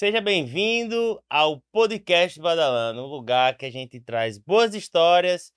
Seja bem-vindo ao podcast Badalando, um lugar que a gente traz boas histórias,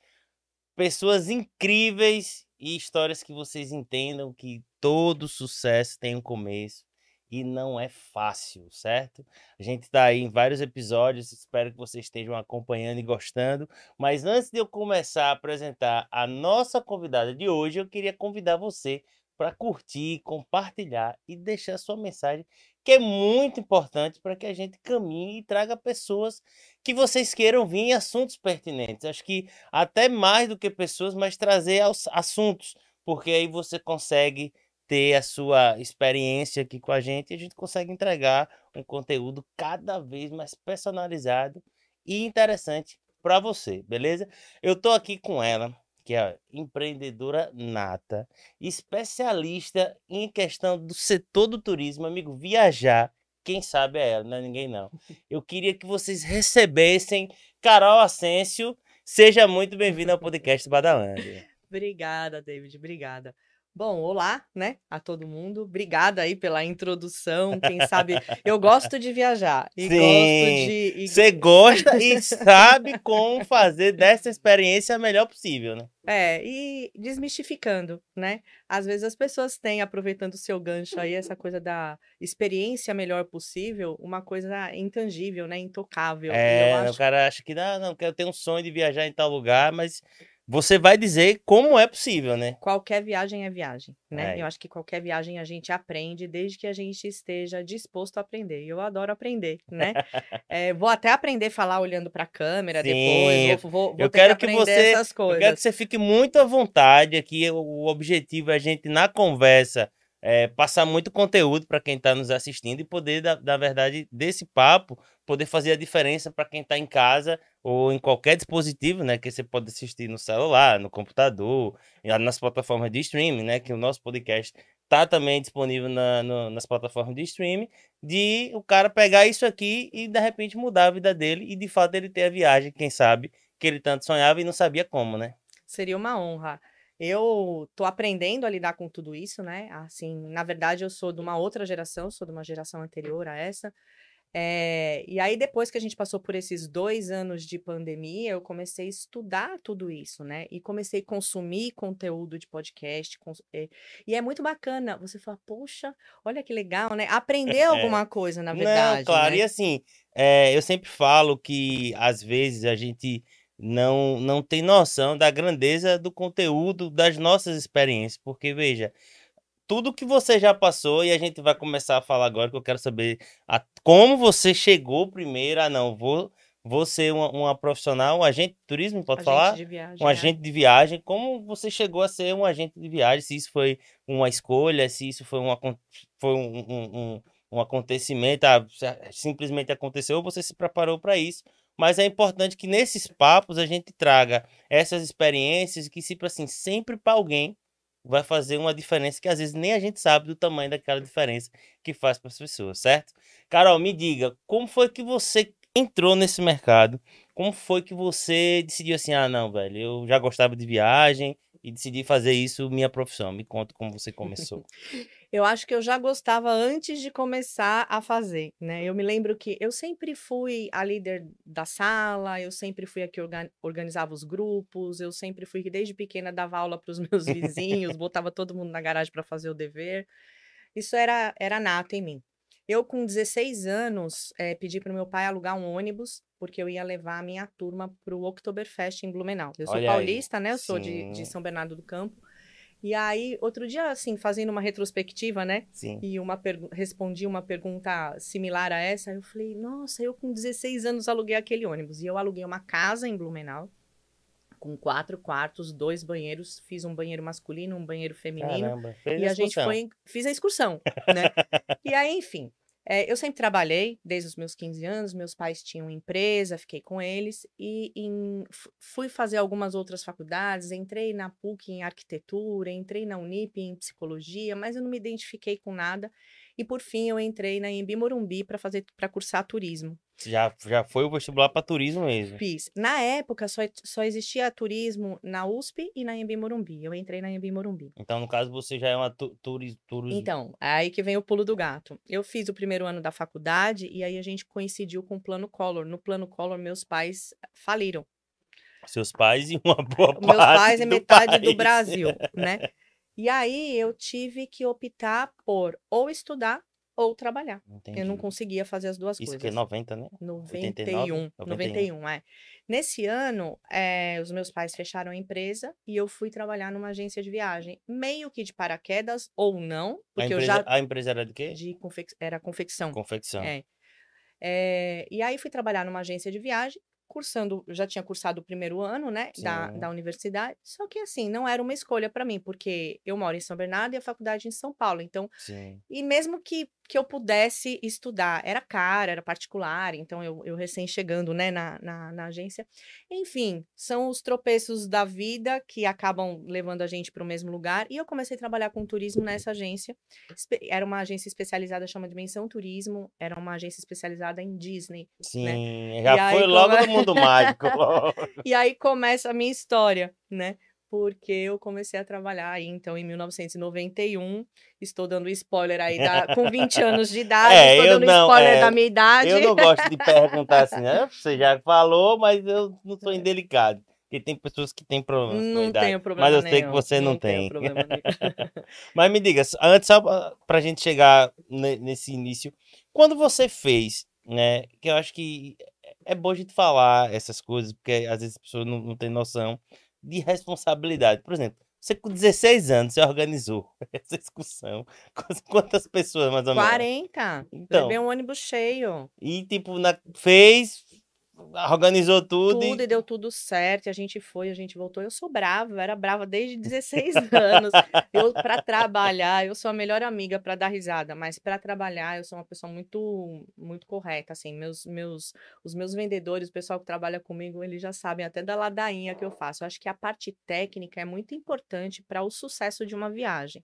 pessoas incríveis e histórias que vocês entendam que todo sucesso tem um começo e não é fácil, certo? A gente está aí em vários episódios, espero que vocês estejam acompanhando e gostando. Mas antes de eu começar a apresentar a nossa convidada de hoje, eu queria convidar você para curtir, compartilhar e deixar sua mensagem, que é muito importante para que a gente caminhe e traga pessoas que vocês queiram vir em assuntos pertinentes. Acho que até mais do que pessoas, mas trazer aos assuntos, porque aí você consegue ter a sua experiência aqui com a gente e a gente consegue entregar um conteúdo cada vez mais personalizado e interessante para você, beleza? Eu tô aqui com ela, que é empreendedora nata, especialista em questão do setor do turismo, amigo, viajar. Quem sabe é ela, não é ninguém não. Eu queria que vocês recebessem Carol Asensio. Seja muito bem-vinda ao podcast Badalândia. Obrigada, David, obrigada. Bom, olá, né, a todo mundo. Obrigada aí pela introdução. Quem sabe eu gosto de viajar e Sim, gosto de. Você gosta e sabe como fazer dessa experiência a melhor possível, né? É, e desmistificando, né? Às vezes as pessoas têm, aproveitando o seu gancho aí, essa coisa da experiência melhor possível, uma coisa intangível, né? Intocável. É, o acho cara acha que ah, não, eu tenho um sonho de viajar em tal lugar, mas você vai dizer como é possível, né? qualquer viagem é viagem, né? É. Eu acho que qualquer viagem a gente aprende desde que a gente esteja disposto a aprender. E eu adoro aprender, né? É, vou até aprender a falar olhando para a câmera Sim, depois. Vou, vou, vou eu quero que que você- essas Eu coisas. quero que você fique muito à vontade aqui. O o objetivo é a gente, na conversa, é, passar muito conteúdo para quem está nos assistindo e poder, da, da verdade, desse papo, poder fazer a diferença para quem está em casa ou em qualquer dispositivo, né? Que você pode assistir no celular, no computador, nas plataformas de streaming, né? Que o nosso podcast tá também disponível na- no- nas plataformas de streaming, de o cara pegar isso aqui e de repente mudar a vida dele e de fato ele ter a viagem, quem sabe, que ele tanto sonhava e não sabia como, né? Seria uma honra. Eu tô aprendendo a lidar com tudo isso, né? Assim, na verdade, eu sou de uma outra geração, sou de uma geração anterior a essa. É, e aí, depois que a gente passou por esses dois anos de pandemia, eu comecei a estudar tudo isso, né? E comecei a consumir conteúdo de podcast. cons- é, e é muito bacana você falar, poxa, olha que legal, né? Aprender alguma coisa, na verdade. Não, claro, né? e assim, é, eu sempre falo que às vezes a gente não, não tem noção da grandeza do conteúdo das nossas experiências, porque veja, tudo que você já passou, e a gente vai começar a falar agora, que eu quero saber a- como você chegou primeiro, ah não, vou, vou ser uma, uma profissional, um agente de turismo, pode Agente falar? de viagem. um é. agente de viagem, como você chegou a ser um agente de viagem, se isso foi uma escolha, se isso foi um, acon- foi um, um, um- um acontecimento, ah, simplesmente aconteceu, ou você se preparou para isso. Mas é importante que nesses papos a gente traga essas experiências que, tipo assim, sempre para alguém vai fazer uma diferença que às vezes nem a gente sabe do tamanho daquela diferença que faz para as pessoas, certo? Carol, me diga, como foi que você entrou nesse mercado? Como foi que você decidiu assim, ah, não, velho, eu já gostava de viagem e decidi fazer isso minha profissão. Me conta como você começou. Eu acho que eu já gostava antes de começar a fazer, né? Eu me lembro que eu sempre fui a líder da sala, eu sempre fui a que orga- organizava os grupos, eu sempre fui que desde pequena dava aula para os meus vizinhos, botava todo mundo na garagem para fazer o dever. Isso era, era nato em mim. Eu, com 16 anos, eh, pedi para o meu pai alugar um ônibus, porque eu ia levar a minha turma para o Oktoberfest em Blumenau. Eu sou Olha aí, paulista, né? Eu sou de, de sim. São Bernardo do Campo. E aí, outro dia, assim, fazendo uma retrospectiva, né? Sim. E uma respondi uma pergunta similar a essa. Eu falei, nossa, eu com 16 anos aluguei aquele ônibus. E eu aluguei uma casa em Blumenau, com quatro quartos, dois banheiros. Fiz um banheiro masculino, um banheiro feminino. Caramba, fez E a gente excursão. foi, fiz a excursão, né? e aí, enfim, é, eu sempre trabalhei desde os meus 15 anos, meus pais tinham empresa, fiquei com eles e em- fu- fui fazer algumas outras faculdades, entrei na PUC em arquitetura, entrei na Unip em psicologia, mas eu não me identifiquei com nada. E por fim eu entrei na Embi Morumbi para fazer para cursar turismo. Já, já foi o vestibular para turismo mesmo. Fiz. Na época só, só existia turismo na USP e na Embi Morumbi. Eu entrei na Embi Morumbi. Então, no caso, você já é uma tu, turi, turi... Então, aí que vem o pulo do gato. Eu fiz o primeiro ano da faculdade e aí a gente coincidiu com o Plano Collor. No Plano Collor, meus pais faliram. Seus pais e uma boa parte Meus pais é metade país. do Brasil, né? E aí eu tive que optar por ou estudar ou trabalhar. Eu não Entendi. conseguia fazer as duas Isso coisas. que é 90, né? 91, 91, 91, é. Nesse ano, eh, os meus pais fecharam a empresa e eu fui trabalhar numa agência de viagem, meio que de paraquedas ou não, porque eu empresa, já a empresa era de quê? de confec- era confecção. Confecção. É. Eh, e aí fui trabalhar numa agência de viagem, cursando, eu já tinha cursado o primeiro ano, né, da, da universidade. Só que assim, não era uma escolha para mim, porque eu moro em São Bernardo e a faculdade em São Paulo. Então, Sim. e mesmo que, que eu pudesse estudar, era cara, era particular, então eu, eu recém chegando, né, na, na, na agência. Enfim, são os tropeços da vida que acabam levando a gente para o mesmo lugar. E eu comecei a trabalhar com turismo nessa agência. Era uma agência especializada, chama Dimensão Turismo, era uma agência especializada em Disney. Sim. Já E aí, foi logo como é- no mundo mágico. logo. E aí começa a minha história, né? Porque eu comecei a trabalhar aí, então, em 1991. Estou dando spoiler aí da, com 20 anos de idade. É, estou eu dando não, spoiler é, da minha idade. Eu não gosto de perguntar assim, né? Você já falou, mas eu não sou indelicado. Porque tem pessoas que têm problemas com a Não idade. tenho problema Mas eu sei que nenhum, você não tenho tem. nenhum. Mas me diga, antes, só pra- pra gente chegar ne- nesse início, quando você fez, né? Que eu acho que é bom a gente falar essas coisas, porque às vezes as pessoas não, não têm noção de responsabilidade. Por exemplo, você com 16 anos, você organizou essa excursão. Quantas- pessoas, mais ou menos? 40. Então. Levei um ônibus cheio. E, tipo, na- fez, organizou tudo, Tudo e... e deu tudo certo. A gente foi, a gente voltou. Eu sou brava, eu era brava desde 16 anos. Eu, para trabalhar, eu sou a melhor amiga para dar risada, mas para trabalhar, eu sou uma pessoa muito, muito correta. Assim, meus, meus, os meus vendedores, o pessoal que trabalha comigo, eles já sabem até da ladainha que eu faço. Eu acho que a parte técnica é muito importante para o sucesso de uma viagem.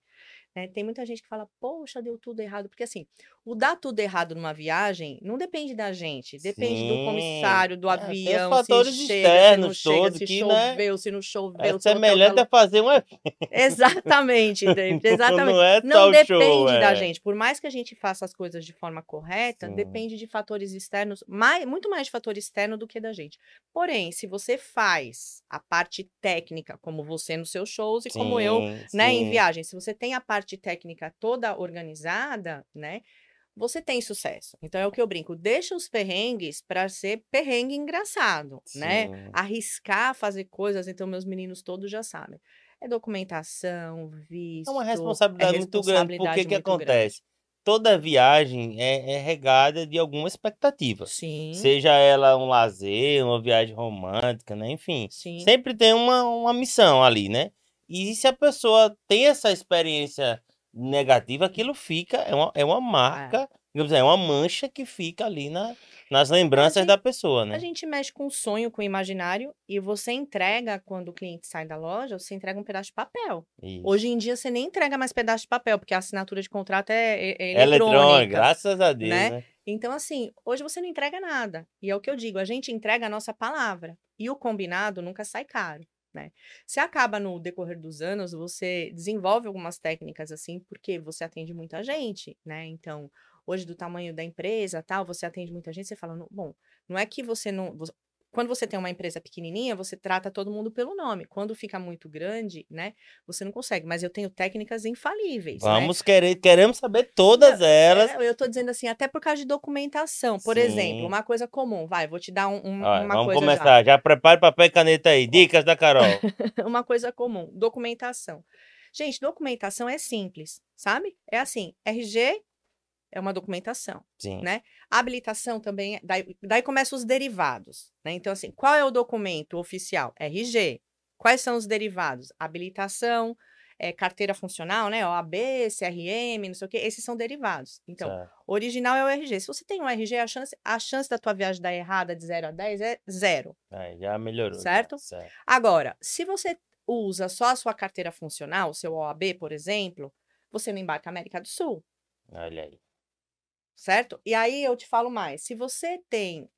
Né? Tem muita gente que fala, poxa, deu tudo errado. Porque assim, o dar tudo errado numa viagem não depende da gente, depende do Sim. comissário, do É, avião, fatores se chega, externos se não chega, se que, né, choveu, se não choveu, É semelhante hotel a fazer uma Exatamente, exatamente. Não é Não depende show, da é. gente. Por mais que a gente faça as coisas de forma correta, Sim. depende de fatores externos, mais, muito mais de fator externo do que da gente. Porém, se você faz a parte técnica, como você nos seus shows e como eu, Sim, né, em sim. viagem, se você tem a parte técnica toda organizada, né, você tem sucesso. Então é o que eu brinco, deixa os perrengues para ser perrengue engraçado, né? Sim. Arriscar fazer coisas, então meus meninos todos já sabem. É documentação, visto. É uma responsabilidade muito grande. Por responsabilidade que muito grande. acontece? Toda viagem é, é regada de alguma expectativa. Sim, Seja ela um lazer, uma viagem romântica, né? Enfim, sim. sempre tem uma, uma missão ali, né? E se a pessoa tem essa experiência negativa, aquilo fica, é uma, é uma marca, digamos, é uma mancha que fica ali na, nas lembranças gente- da pessoa, A né? gente mexe com o sonho, com o imaginário, e você entrega, quando o cliente sai da loja, você entrega um pedaço de papel. Isso. Hoje em dia, você nem entrega mais pedaço de papel, porque a assinatura de contrato é, é- é É eletrônica, eletrônica. graças a Deus, né? né? Então, assim, hoje você não entrega nada. E é o que eu digo, a gente entrega a nossa palavra. E o combinado nunca sai caro, né? Se acaba no decorrer dos anos, você desenvolve algumas técnicas assim, porque você atende muita gente, né? Então, hoje do tamanho da empresa, tal, você atende muita gente, você fala, "Não- bom, não é que você não... Quando você tem uma empresa pequenininha, você trata todo mundo pelo nome. Quando fica muito grande, né, você não consegue. Mas eu tenho técnicas infalíveis, né? Vamos querer, queremos saber todas elas. É, eu tô dizendo assim, até por causa de documentação. Por Sim. exemplo, uma coisa comum. Vai, vou te dar um- um- Olha, uma vamos coisa começar. Já. prepare papel e caneta aí. Dicas da Carol. já. Uma coisa comum, documentação. Gente, documentação é simples, sabe? É assim, RG é uma documentação. Sim. Né? Habilitação também, é- daí, daí começam os derivados, né? Então, assim, qual é o documento oficial? RG. Quais são os derivados? Habilitação, eh, carteira funcional, né? OAB, CRM, não sei o quê. Esses são derivados. Então, Certo. Original é o RG. Se você tem um RG, a chance, a chance da tua viagem dar errada de 0 a 10 é zero. Aí, já melhorou. já. Certo? certo. Agora, se você usa só a sua carteira funcional, o seu OAB, por exemplo, você não embarca América do Sul. Olha aí. Certo? E aí eu te falo mais. Se você tem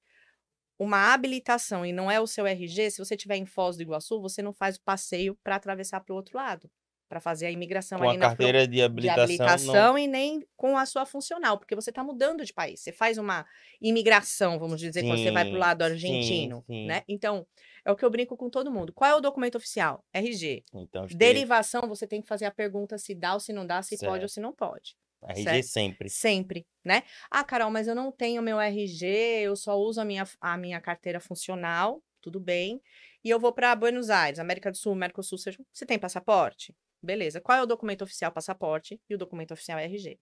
uma habilitação e não é o seu RG, se você estiver em Foz do Iguaçu, você não faz o passeio para atravessar para o outro lado, para fazer a imigração Com ali a na carteira de de habilitação, não- habilitação e nem com a sua funcional, porque você está mudando de país. Você faz uma imigração, vamos dizer, quando você vai para o Sim, lado sim, argentino, sim. né? Então, é o que eu brinco com todo mundo. Qual é o documento oficial? RG. Então, acho que Derivação, você tem que fazer a pergunta se dá ou se não dá, se pode ou Certo. se não pode. RG certo? sempre. Sempre, né? Ah, Carol, mas eu não tenho meu RG, eu só uso a minha, a minha carteira funcional, tudo bem. E eu vou para Buenos Aires, América do Sul, Mercosul, seja. Você tem passaporte? Beleza. Qual é o documento oficial? Passaporte. E o documento oficial é RG.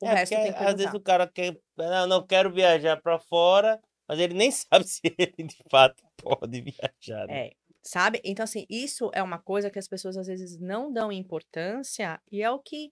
O é, resto porque tem que às vezes o cara quer, não, não quero viajar para fora, mas ele nem sabe se ele de fato pode viajar. né? É, sabe? Então, assim, isso é uma coisa que as pessoas às vezes não dão importância e é o que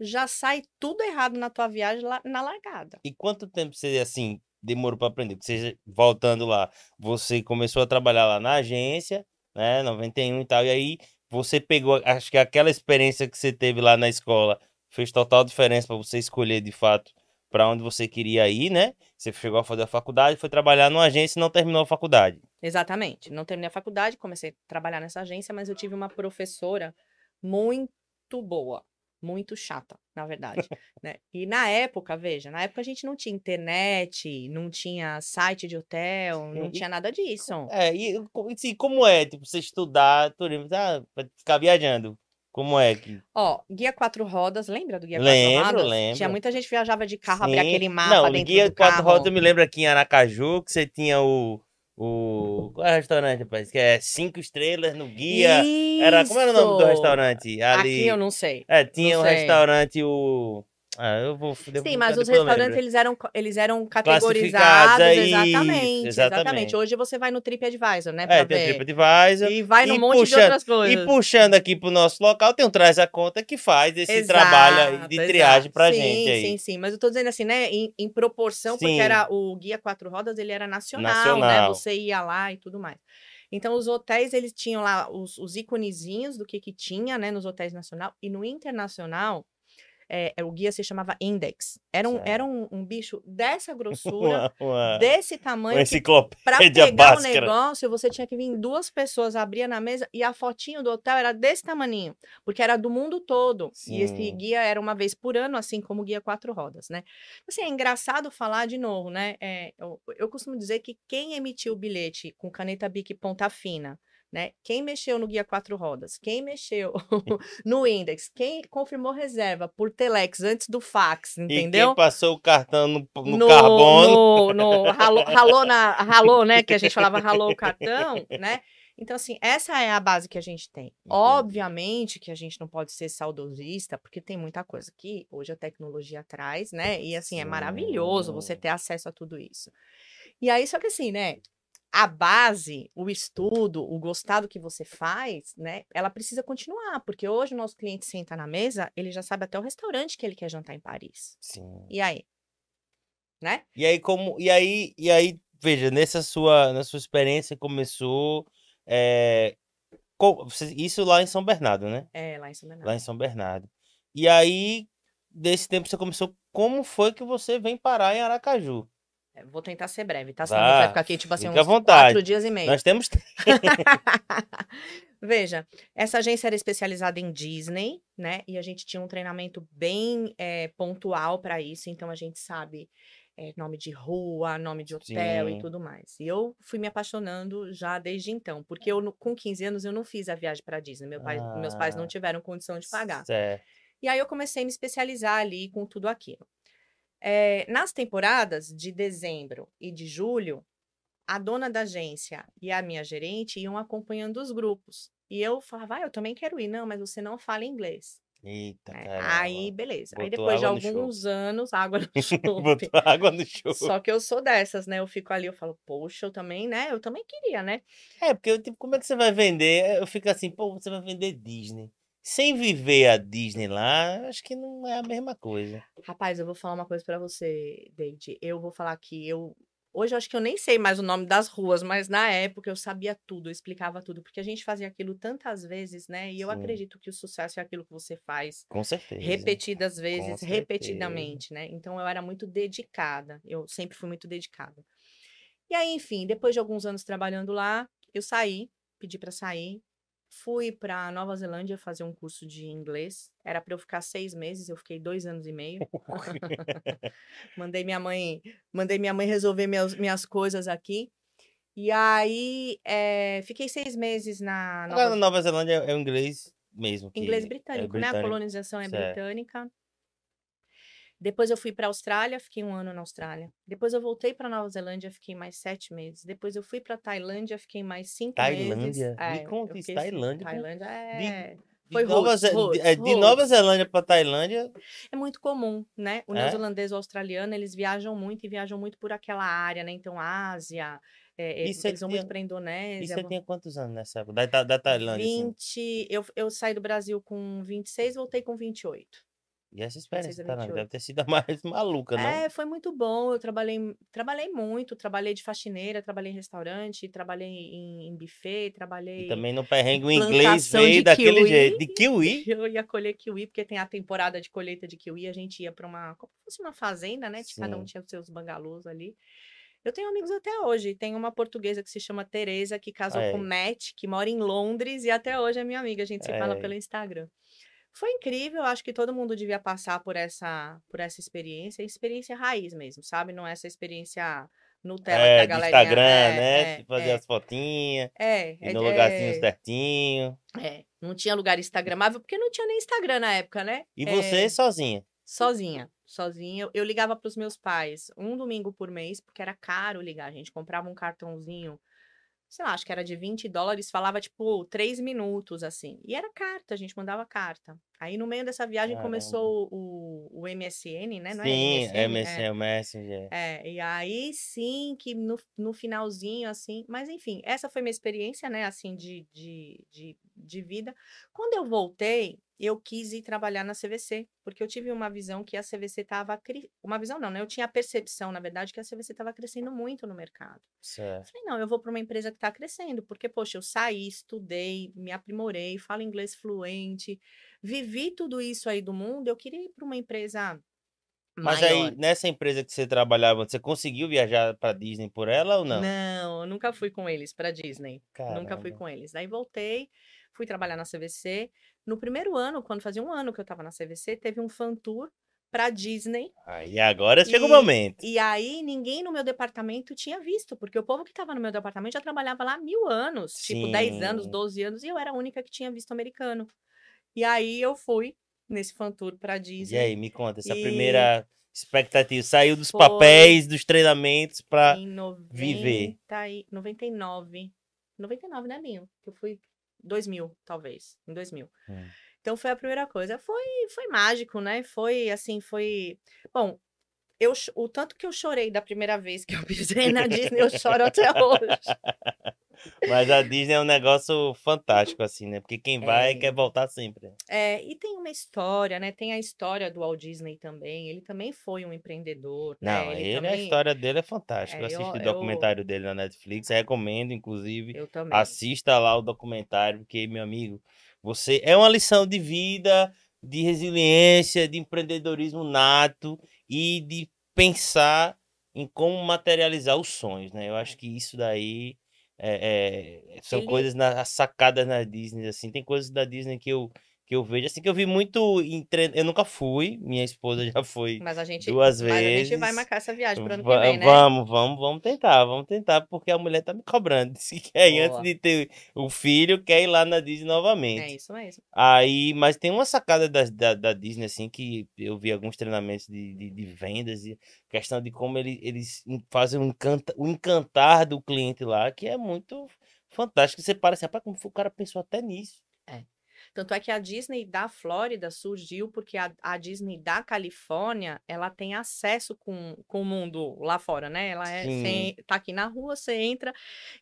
já sai tudo errado na tua viagem lá na largada. E quanto tempo você, assim, demorou para aprender? Porque você, voltando lá, você começou a trabalhar lá na agência, né, 91 e tal, e aí você pegou, acho que aquela experiência que você teve lá na escola fez total diferença para você escolher, de fato, para onde você queria ir, né? Você chegou a fazer a faculdade, foi trabalhar numa agência e não terminou a faculdade. Exatamente. Não terminei a faculdade, comecei a trabalhar nessa agência, mas eu tive uma professora muito boa, muito chata, na verdade, né? E na época, veja, na época a gente não tinha internet, não tinha site de hotel, não E- tinha nada disso. É, e e, assim, como é, tipo, você estudar turismo, vai ficar viajando? Como é que... Ó, guia quatro rodas, lembra do guia Lembro, quatro rodas? lembro. Tinha muita gente que viajava de carro, abria Sim. aquele mapa Não, dentro guia do quatro carro. rodas, eu me lembro aqui em Aracaju, que você tinha o... o qual é o restaurante, rapaz? Que é cinco estrelas no guia. Era, como era o nome do Isso! restaurante? Ali... Aqui eu não sei. É, tinha não um sei. restaurante, o... Ah, eu vou... Sim, mas os restaurantes eles eram, eles eram categorizados, é exatamente, exatamente. exatamente. Hoje você vai no TripAdvisor, né, É, tem o ver. TripAdvisor. E vai num E monte de puxando- outras E coisas. puxando aqui pro nosso local, tem um Traz a Conta que faz esse Exato, trabalho aí de triagem pra sim, gente aí. Sim, sim, mas eu tô dizendo assim, né, em, em proporção, porque Sim. era o Guia Quatro Rodas, ele era nacional, né, Nacional. você ia lá e tudo mais. Então, os hotéis, eles tinham lá os, os iconezinhos do que que tinha, né, nos hotéis nacional, e no internacional, é, o guia se chamava Index. Era um, Certo. era um, um bicho dessa grossura, Uma, uma, desse tamanho, que enciclopédia Pra pegar o básica. negócio, você tinha que vir duas pessoas, abria na mesa e a fotinho do hotel era desse tamaninho, porque era do mundo todo. E esse Sim. guia era uma vez por ano, assim como o guia quatro rodas, né? Assim, é engraçado falar de novo, né? É, eu, eu costumo dizer que quem emitiu o bilhete com caneta Bic ponta fina, né? Quem mexeu no guia quatro rodas, quem mexeu no index, quem confirmou reserva por telex antes do fax, E entendeu? quem passou o cartão no, no, carbono. no, no ralou, ralou na ralou, né? Que a gente falava ralou o cartão, né? Então, assim, essa é a base que a gente tem. Obviamente que a gente não pode ser saudosista, porque tem muita coisa que hoje a tecnologia traz, né? E assim, é maravilhoso você Sim. ter acesso a tudo isso. E aí, só que assim, né? A base, o estudo, o gostado que você faz, né? Ela precisa continuar, porque hoje o nosso cliente senta na mesa, ele já sabe até o restaurante que ele quer jantar em Paris. Sim. E aí? Né? E aí, como. E aí, e aí, veja, nessa sua, na sua experiência começou. é, co- você- isso lá em São Bernardo, né? É, lá em São Bernardo. Lá em São Bernardo. E aí, desse tempo você começou. Como foi que você vem parar em Aracaju? É, Vou tentar ser breve, tá? Senão vai ficar aqui, tipo assim, fica uns vontade. quatro dias e meio. Nós temos. Veja, essa agência era especializada em Disney, né? E a gente tinha um treinamento bem eh, pontual para isso, então a gente sabe eh, nome de rua, nome de hotel Sim. e tudo mais. E eu fui me apaixonando já desde então, porque eu, com 15 anos, eu não fiz a viagem para Disney. Meu pai, meus pais não Ah, tiveram condição de pagar. Certo. E aí eu comecei a me especializar ali com tudo aquilo. Eh, nas temporadas de dezembro e de julho, a dona da agência e a minha gerente iam acompanhando os grupos. E eu falava, ah, eu também quero ir. Não, mas você não fala inglês. Eita, caramba. Aí, beleza. Aí Botou depois de alguns anos, água no chope. Botou água no show. Só que eu sou dessas, né? Eu fico ali, eu falo, poxa, eu também, né? Eu também queria, né? É, porque eu, tipo, como é que você vai vender? Eu fico assim, pô, você vai vender Disney. Sem viver a Disney lá, acho que não é a mesma coisa. Rapaz, eu vou falar uma coisa pra você, Deide. Eu vou falar que eu Hoje eu acho que eu nem sei mais o nome das ruas, mas na época eu sabia tudo, eu explicava tudo, porque a gente fazia aquilo tantas vezes, né? E eu Sim. acredito que o sucesso é aquilo que você faz Com certeza. repetidas vezes, certeza. repetidamente, né? Então eu era muito dedicada, eu sempre fui muito dedicada. E aí, enfim, depois de alguns anos trabalhando lá, eu saí, pedi para sair, fui para Nova Zelândia fazer um curso de inglês. Era para eu ficar seis meses, eu fiquei dois anos e meio. mandei minha mãe, mandei minha mãe resolver minhas, minhas coisas aqui. E aí, eh, fiquei seis meses na Agora, na Nova Nova Zelândia é o inglês mesmo. Inglês é britânico, né? A britânico. colonização é certo. britânica. Depois eu fui para a Austrália, fiquei um ano na Austrália. Depois eu voltei para Nova Zelândia, fiquei mais sete meses. Depois eu fui para Tailândia, fiquei mais cinco meses. Tailândia? Me É, conta isso, Tailândia. Tailândia é, De Foi Nova, de- é, de Nova. Zelândia para Tailândia, é muito comum, né? O É? neozelandês ou australiano, eles viajam muito e viajam muito por aquela área, né? Então, Ásia, é, é, E você eles vão muito tinha- para e Indonésia. você vão- tinha quantos anos nessa época? Da, da, da Tailândia, assim. 20, eu, eu saí do Brasil com 26, voltei com 28. E essa 26 experiência 28. deve ter sido a mais maluca, não? É, foi muito bom. Eu trabalhei, trabalhei muito, trabalhei de faxineira, trabalhei em restaurante, trabalhei em, em buffet, E trabalhei. também no perrengue o inglês veio daquele kiwi. jeito. De kiwi? Eu ia colher kiwi, porque tem a temporada de colheita de kiwi, a gente ia para uma, como se fosse uma fazenda, né? De cada um tinha os seus bangalôs ali. Eu tenho amigos até hoje. Tem uma portuguesa que se chama Tereza, que casou com Aí. Matt, que mora em Londres e até hoje é minha amiga. A gente se fala Aí. pelo Instagram. Foi incrível, acho que todo mundo devia passar por essa, por essa experiência, experiência raiz mesmo, sabe? Não é essa experiência Nutella que É, a de galerinha... Instagram, é, né? é, fazer é, as fotinhas, é, é, no é, lugarzinho certinho. é, não tinha lugar instagramável, porque não tinha nem Instagram na época, né? E É, você sozinha. Sozinha, sozinha. Eu ligava para os meus pais um domingo por mês, porque era caro ligar. A gente comprava um cartãozinho, sei lá, acho que era de 20 dólares, falava tipo três minutos, assim. E era carta, a gente mandava carta. Aí no meio dessa viagem Caramba. começou o, o MSN, né? Não Sim, é é MSN? MSN, é o Messenger. É, e aí sim que no, no finalzinho, assim, mas enfim, essa foi minha experiência, né, assim, de, de, de, de vida. Quando eu voltei, eu quis ir trabalhar na CVC, porque eu tive uma visão que a CVC estava, uma visão não, né, eu tinha a percepção, na verdade, que a CVC estava crescendo muito no mercado. Certo. falei, não, eu vou para uma empresa que está crescendo, porque, poxa, eu saí, estudei, me aprimorei, falo inglês fluente, vivi tudo isso aí do mundo, eu queria ir para uma empresa Mas maior. aí, nessa empresa que você trabalhava, você conseguiu viajar pra Disney por ela ou não? Não, eu nunca fui com eles para Disney. Nunca fui Caramba. com eles. Daí voltei, fui trabalhar na CVC. No primeiro ano, quando fazia um ano que eu estava na CVC, teve um fan tour para Disney. Aí agora chega o E- momento. E aí ninguém no meu departamento tinha visto, porque o povo que estava no meu departamento já trabalhava lá há mil anos, tipo 10 anos, Sim. 12 anos, e eu era a única que tinha visto americano. E aí eu fui nesse fan tour para E Disney. aí, me conta, essa E- primeira expectativa, saiu dos Foi. papéis, dos treinamentos pra... em 90 viver. e 99. 99, né, Linho? Que eu fui 2000, talvez, em 2000. Hum. Então foi a primeira coisa. Foi foi mágico, né? Foi assim, foi bom. Eu, o tanto que eu chorei da primeira vez que eu pisei na Disney, eu choro até hoje. Mas a Disney é um negócio fantástico, assim, né? Porque quem vai É. quer voltar sempre. É, e tem uma história, né? Tem a história do Walt Disney também. Ele também foi um empreendedor, Não, né? ele, a também, história dele é fantástica. Eu É, eu- assisti o eu- documentário dele na Netflix, recomendo, inclusive. eu também. Assista lá o documentário, porque, meu amigo, você é uma lição de vida, de resiliência, de empreendedorismo nato e de pensar em como materializar os sonhos, né? Eu acho que isso daí é, é- são Ele- coisas na, as sacadas na Disney, assim. Tem coisas da Disney que eu, que eu vejo, assim, que eu vi muito em tre... Eu nunca fui, minha esposa já foi Mas a gente, duas mas a gente vai vezes. marcar essa viagem pro ano que vem, né? Vamos, vamos, vamos tentar, vamos tentar, porque a mulher tá me cobrando. Disse que aí, antes de ter o filho, quer ir lá na Disney É novamente. isso mesmo. Aí, mas tem uma sacada da, da, da Disney, assim, que eu vi alguns treinamentos de, de, de vendas e questão de como ele, eles fazem o, encanta, o encantar do cliente lá, que é muito fantástico. Você para assim, rapaz, como foi- o cara pensou até nisso? Tanto é que a Disney da Flórida surgiu porque a, a Disney da Califórnia, ela tem acesso com, com o mundo lá fora, né? Ela é, tá aqui na rua, você entra.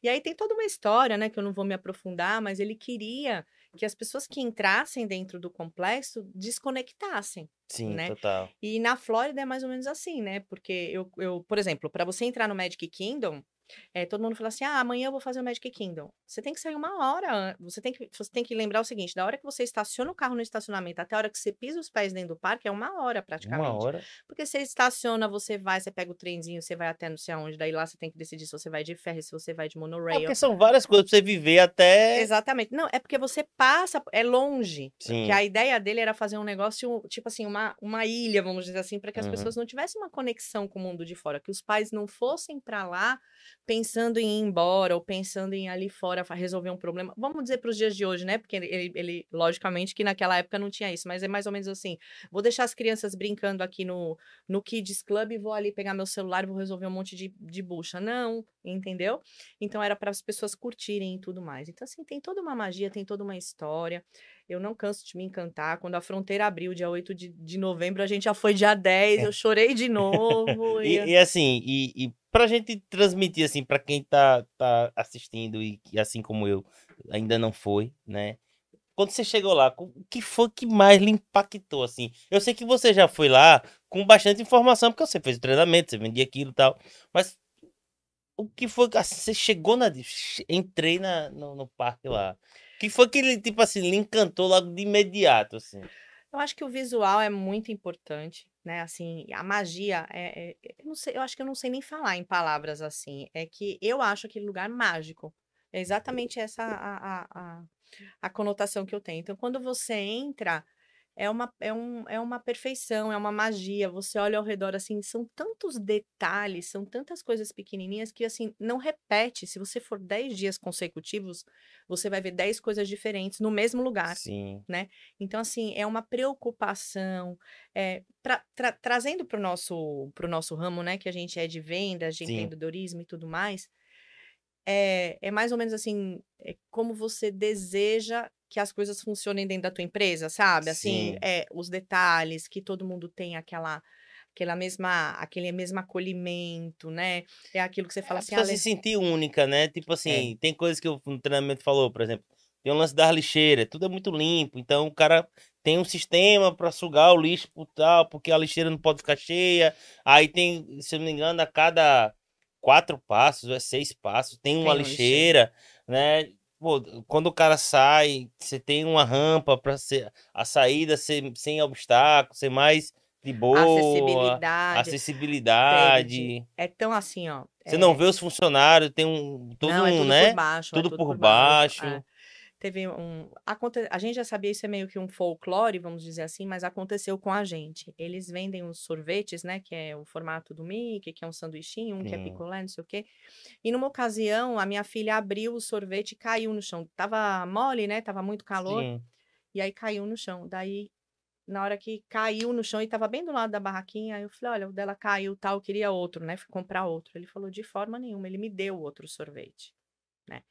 E aí tem toda uma história, né? Que eu não vou me aprofundar, mas ele queria que as pessoas que entrassem dentro do complexo desconectassem. Sim, né? total. E na Flórida é mais ou menos assim, né? Porque eu, eu por exemplo, para você entrar no Magic Kingdom, é, todo mundo fala assim: ah, amanhã eu vou fazer o Magic Kingdom. Você tem que sair uma hora. Você tem que, você tem que lembrar o seguinte: da hora que você estaciona o carro no estacionamento até a hora que você pisa os pés dentro do parque, é uma hora praticamente. Uma hora. Porque você estaciona, você vai, você pega o trenzinho, você vai até não sei aonde, daí lá você tem que decidir se você vai de ferro, se você vai de É monorail. porque são várias coisas pra você viver até. Exatamente. Não, é porque você passa, é longe. Sim. Que a ideia dele era fazer um negócio, tipo assim, uma, uma ilha, vamos dizer assim, para que as Uhum. pessoas não tivessem uma conexão com o mundo de fora, que os pais não fossem para lá pensando em ir embora ou pensando em ir ali fora resolver um problema. Vamos dizer para os dias de hoje, né? Porque ele, ele- logicamente, que naquela época não tinha isso, mas é mais ou menos assim: vou deixar as crianças brincando aqui no, no Kids Club e vou ali pegar meu celular e vou resolver um monte de, de bucha. Não, entendeu? Então era para as pessoas curtirem e tudo mais. Então, assim, tem toda uma magia, tem toda uma história. Eu não canso de me encantar. Quando a fronteira abriu, dia 8 de, de novembro, a gente já foi dia 10, eu chorei de novo. E, e- e assim, e, e pra gente transmitir, assim, pra quem tá, tá assistindo e assim como eu, ainda não foi, né? Quando você chegou lá, o que foi que mais lhe impactou, assim? Eu sei que você já foi lá com bastante informação, porque você fez o treinamento, você vendia aquilo e tal, mas o que foi que assim, você chegou na... Entrei na, no, no parque lá. O que foi que ele, tipo assim, lhe encantou logo de imediato, assim? Eu acho que o visual é muito importante, né? Assim, a magia é, é- eu não sei, eu acho que eu não sei nem falar em palavras assim. É que eu acho aquele lugar mágico. É exatamente essa a, a, a, a conotação que eu tenho. Então, quando você entra, é uma, é, um, é uma perfeição, é uma magia. Você olha ao redor, assim, são tantos detalhes, são tantas coisas pequenininhas que, assim, não repete. Se você for 10 dias consecutivos, você vai ver 10 coisas diferentes no mesmo lugar. Sim. Então, assim, é uma preocupação, é, tra- tra- trazendo para o nosso, pro nosso ramo, né, que a gente é de vendas, de Sim. empreendedorismo e tudo mais, é, é mais ou menos assim, é como você deseja que as coisas funcionem dentro da tua empresa, sabe? Assim, Sim. é, os detalhes, que todo mundo tem aquela, aquela mesma, aquele mesmo acolhimento, né? É aquilo que você fala a assim, pessoa ah, se sentir única, né? Tipo É. assim, tem coisas que o treinamento falou, por exemplo, tem o lance das lixeiras, tudo é muito limpo, então o cara tem um sistema para sugar o lixo por tal, porque a lixeira não pode ficar cheia. Aí tem, se eu não me engano, a cada quatro passos, ou é seis passos, tem uma Tem uma lixeira, né? Pô, quando o cara sai, você tem uma rampa para ser a saída ser sem obstáculo, ser mais de boa, acessibilidade, acessibilidade. é tão assim, ó. Você é, não vê os funcionários, tem um. Tudo Não, é um, tudo né? por baixo. é Tudo por é. baixo. Teve um. Aconte... A gente já sabia, isso é meio que um folclore, vamos dizer assim, mas aconteceu com a gente. Eles vendem os sorvetes, né? Que é o formato do Mickey, que é um sanduichinho, um que é picolé, não sei o quê. E numa ocasião, a minha filha abriu o sorvete e caiu no chão. Tava mole, né? Tava muito calor. Sim. E aí caiu no chão. Daí, na hora que caiu no chão e tava bem do lado da barraquinha, aí eu falei, olha, o dela caiu, tal, eu queria outro, né? Fui comprar outro. Ele falou, de forma nenhuma, ele me deu outro sorvete, né?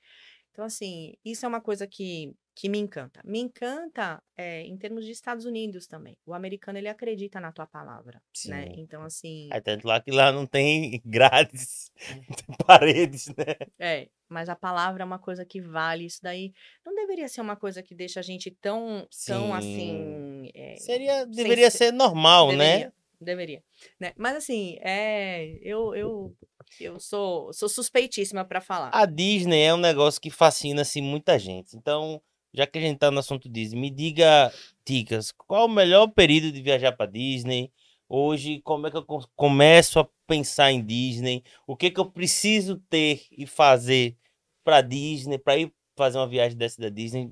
Então, assim, isso é uma coisa que, que me encanta. Me encanta é, em termos de Estados Unidos também. O americano, ele acredita na tua palavra, né? Sim. Então, assim, Aí tanto lá que lá não tem grades, não tem paredes, né? é, mas a palavra é uma coisa que vale. Isso daí não deveria ser uma coisa que deixa a gente tão, tão Sim. assim... é, Seria, deveria ser- ser normal, Deveria, né? deveria, né? Mas assim, é, eu eu eu sou sou suspeitíssima para falar. A Disney é um negócio que fascina assim, muita gente. Então, já que a gente tá no assunto Disney, me diga, Ticas, qual o melhor período de viajar para Disney? Hoje, como é que eu co- começo a pensar em Disney? O que que eu preciso ter e fazer para Disney, para ir fazer uma viagem dessa da Disney?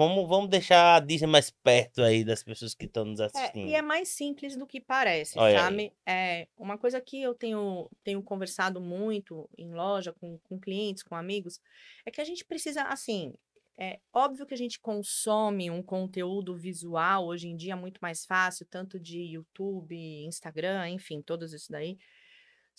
Vamos, vamos deixar a Disney mais perto aí das pessoas que estão nos É, assistindo. e é mais simples do que parece, Olha aí. sabe? É uma coisa que eu tenho tenho conversado muito em loja com, com clientes, com amigos, é que a gente precisa, assim, é óbvio que a gente consome um conteúdo visual hoje em dia muito mais fácil, tanto de YouTube, Instagram, enfim, todos isso daí.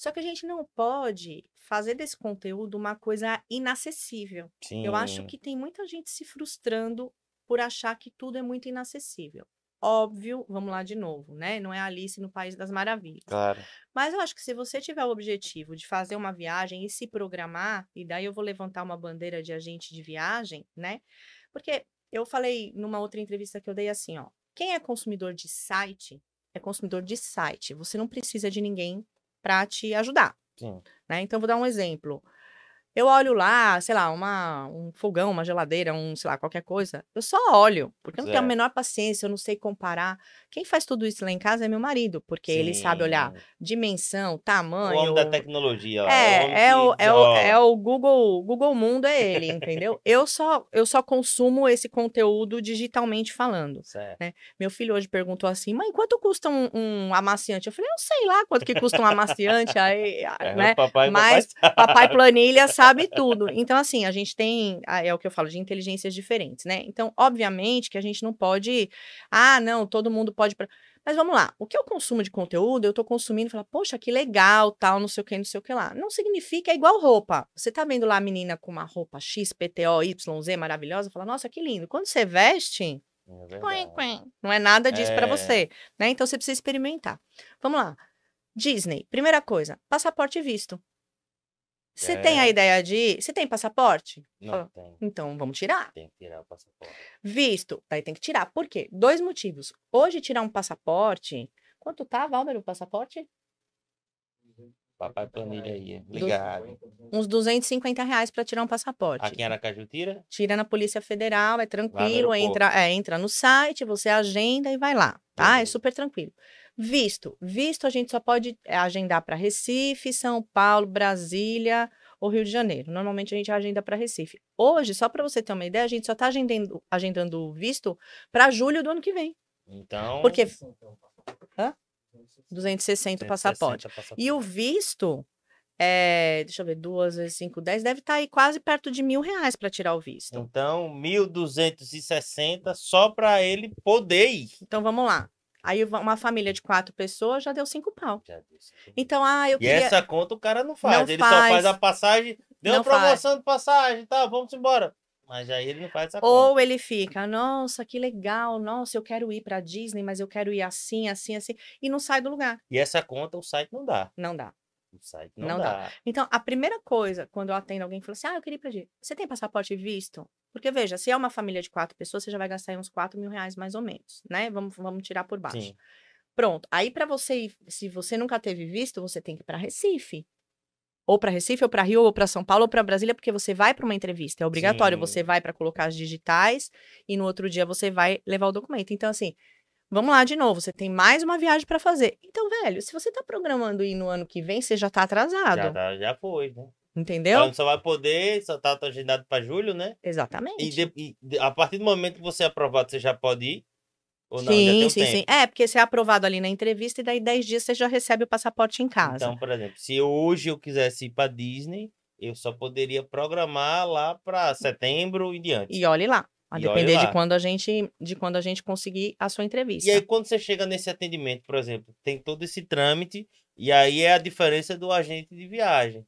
Só que a gente não pode fazer desse conteúdo uma coisa inacessível. Eu acho Sim, que tem muita gente se frustrando por achar que tudo é muito inacessível. Óbvio, vamos lá de novo, né? Não é Alice no País das Maravilhas. claro. Mas eu acho que se você tiver o objetivo de fazer uma viagem e se programar, e daí eu vou levantar uma bandeira de agente de viagem, né? Porque eu falei numa outra entrevista que eu dei assim, ó, Quem é consumidor de site é consumidor de site. Você não precisa de ninguém para te ajudar. Sim. Né? Então, vou dar um exemplo. Eu olho lá, sei lá, uma, um fogão, uma geladeira, um, sei lá, qualquer coisa. Eu só olho, porque eu não tenho a menor paciência, eu não sei comparar. Quem faz tudo isso lá em casa é meu marido, porque ele sabe olhar Sim. dimensão, O homem tamanho. da tecnologia É, é o, é o, desenrola. é o Google, Google Mundo é ele, entendeu? Eu só, eu só consumo esse conteúdo digitalmente falando. Certo. Meu filho hoje perguntou assim, mãe, quanto custa um, um amaciante? Eu falei, eu sei lá quanto que custa um amaciante, aí, É, né? o papai, Mas papai... papai planilha sabe tudo. Então, assim, a gente tem, ah, é o que eu falo, de inteligências diferentes, né? Então, obviamente que a gente não pode, ah, não, todo mundo pode. pra- Mas vamos lá, o que eu consumo de conteúdo, eu tô consumindo e falo, poxa, que legal, tal, não sei o que, não sei o que lá. Não significa, é igual roupa. Você tá vendo lá a menina com uma roupa X, PTO, Y, Z maravilhosa, fala, nossa, que lindo. Quando você veste, É Quen, quen. Não é nada disso É. você, né? Então você precisa experimentar. Vamos lá. Disney, primeira coisa, passaporte visto. Você tem a É. ideia de. Você tem passaporte? Não tem. Então vamos tirar. Tem que tirar o passaporte. Visto, daí tem que tirar. Por quê? Dois motivos. Hoje, tirar um passaporte. Quanto tá, Valber, o passaporte? Papai planilha aí. Ligado. Uns 250 reais para tirar um passaporte. Aqui em Aracaju tira? Tira na Polícia Federal, é tranquilo, entra, é, entra no site, você agenda e vai lá, tá? É Beleza. super tranquilo. Visto, visto a gente só pode é, agendar para Recife, São Paulo, Brasília ou Rio de Janeiro. Normalmente a gente agenda para Recife. Hoje, só para você ter uma ideia, a gente só está agendando, agendando o visto para julho do ano que vem. Então. Porque Hã? 260 o 160 passaporte. passaporte. E o visto, é, deixa eu ver, duas vezes 5, 10, deve estar aí quase perto de mil reais para tirar o visto. Então, 1.260 só para ele poder ir. Então vamos lá. Aí uma família de quatro pessoas já deu cinco pau. Já disse. Então, ah, eu E queria. essa conta o cara não faz. Não ele só faz faz. a passagem. Deu Não promoção de passagem, tá? Vamos embora. Mas aí ele não faz essa conta. Ou ele fica, nossa, que legal, nossa, eu quero ir pra Disney, mas eu quero ir assim, assim, assim, e não sai do lugar. E essa conta o site não dá. Não dá. O site não, Não dá. Então, a primeira coisa, quando eu atendo alguém que fala assim, ah, eu queria ir pra Disney, você tem passaporte e visto? Porque, veja, se é uma família de quatro pessoas, você já vai gastar uns quatro mil reais mais ou menos, né? Vamos, vamos tirar por baixo. Sim. Pronto. Aí, para você ir, se você nunca teve visto, você tem que ir para Recife. Ou para Recife, ou para Rio, ou para São Paulo, ou para Brasília, porque você vai para uma entrevista. É obrigatório. Sim. Você vai para colocar as digitais e no outro dia você vai levar o documento. Então, assim, vamos lá de novo. Você tem mais uma viagem para fazer. Então, velho, se você tá programando ir no ano que vem, você já tá atrasado. Já, tá, já foi, né? Entendeu? Então só vai poder, só tá agendado para julho, né? Exatamente. E, de- e a partir do momento que você é aprovado, você já pode ir? Ou não? sim, sim, sim. tempo? É, porque você é aprovado ali na entrevista e daí 10 dias você já recebe o passaporte em casa. Então, por exemplo, se hoje eu quisesse ir para Disney, eu só poderia programar lá para setembro e diante. E olhe lá. A E depender de quando a gente de quando a gente conseguir a sua entrevista. E aí, quando você chega nesse atendimento, por exemplo, tem todo esse trâmite, e aí é a diferença do agente de viagem.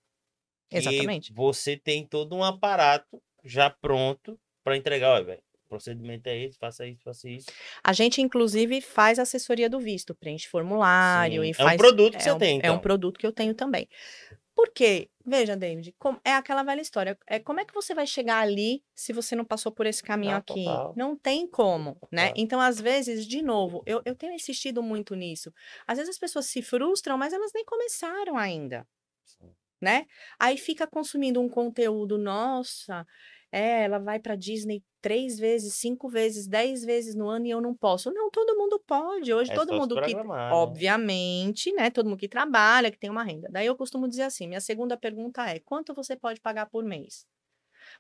Exatamente. Você tem todo um aparato já pronto para entregar. Olha, velho, o procedimento é esse, faça isso, faça isso. A gente, inclusive, faz assessoria do visto, preenche formulário Sim. e É faz. um produto que é você um, tem, É um então. produto que eu tenho também. Por quê? Veja, David, é aquela velha história. É, como é que você vai chegar ali se você não passou por esse caminho Não, aqui? total. Não tem como, né? Total. Então, às vezes, de novo, eu, eu tenho insistido muito nisso. Às vezes as pessoas se frustram, mas elas nem começaram ainda. né? Aí fica consumindo um conteúdo, nossa, é, ela vai pra Disney três vezes, cinco vezes, dez vezes no ano e eu não posso. Não, todo mundo pode. Hoje É todo mundo que, né? obviamente, né? Todo mundo que trabalha, que tem uma renda. Daí eu costumo dizer assim: minha segunda pergunta é: quanto você pode pagar por mês?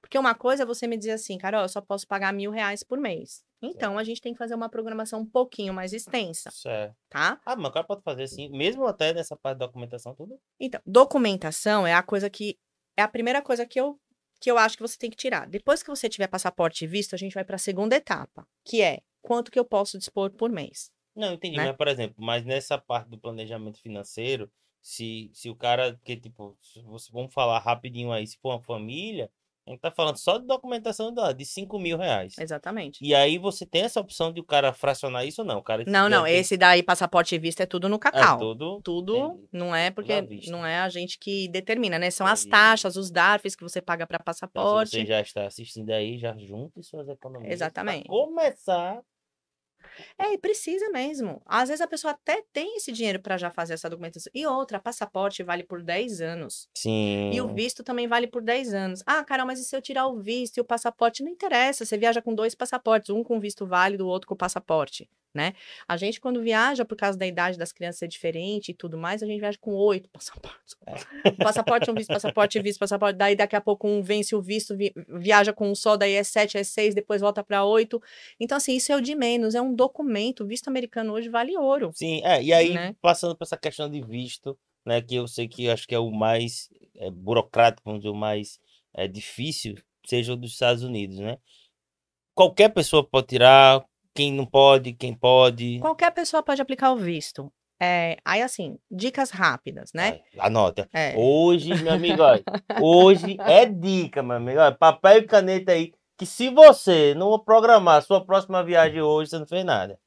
Porque uma coisa é você me dizer assim, Carol, eu só posso pagar mil reais por mês. Então a gente tem que fazer uma programação um pouquinho mais extensa, Certo. tá? Ah, mas o cara pode fazer assim, mesmo até nessa parte da documentação, tudo. Então, documentação é a coisa que é a primeira coisa que eu que eu acho que você tem que tirar. Depois que você tiver passaporte e visto, a gente vai para a segunda etapa, que é quanto que eu posso dispor por mês. Não, entendi. né? Mas, por exemplo, mas nessa parte do planejamento financeiro, se, se o cara, que tipo, vamos falar rapidinho aí, se for uma família, a gente tá falando só de documentação de 5 mil reais. Exatamente. E aí você tem essa opção de o cara fracionar isso ou não? O cara Não, não, tem- esse daí passaporte e visto é tudo no é cacau. tudo. Tudo Entendi. não é porque vista. não é a gente que determina, né? São as Entendi. taxas, os DARFs que você paga para Então, se passaporte. você já está assistindo aí, já junte suas economias. pra Exatamente. começar É, e precisa mesmo. Às vezes a pessoa até tem esse dinheiro para já fazer essa documentação. E outra, passaporte vale por 10 anos. Sim. E o visto também vale por 10 anos. Ah, Carol, mas e se eu tirar o visto e o passaporte? Não interessa. Você viaja com dois passaportes, um com visto válido, o outro com passaporte né? A gente, quando viaja, por causa da idade das crianças ser diferente e tudo mais, a gente viaja com oito passaportes. É. Passaporte, um visto, passaporte, visto, passaporte. Daí, daqui a pouco, um vence o visto, vi, viaja com um só, daí é sete, é seis, depois volta para oito. Então, assim, isso é o de menos, é um documento. O visto americano hoje vale ouro. Sim, é. E aí, né? passando por essa questão de visto, né, que eu sei que eu acho que é o mais é, burocrático, vamos dizer, o mais é, difícil, seja o dos Estados Unidos, né? Qualquer pessoa pode tirar, quem não pode, quem pode. Qualquer pessoa pode aplicar o visto. É, aí, assim, dicas rápidas, né? anota. É. Hoje, meu amigo, olha, hoje é dica, meu amigo. Olha, papel e caneta aí. Que se você não programar a sua próxima viagem hoje, você não fez nada.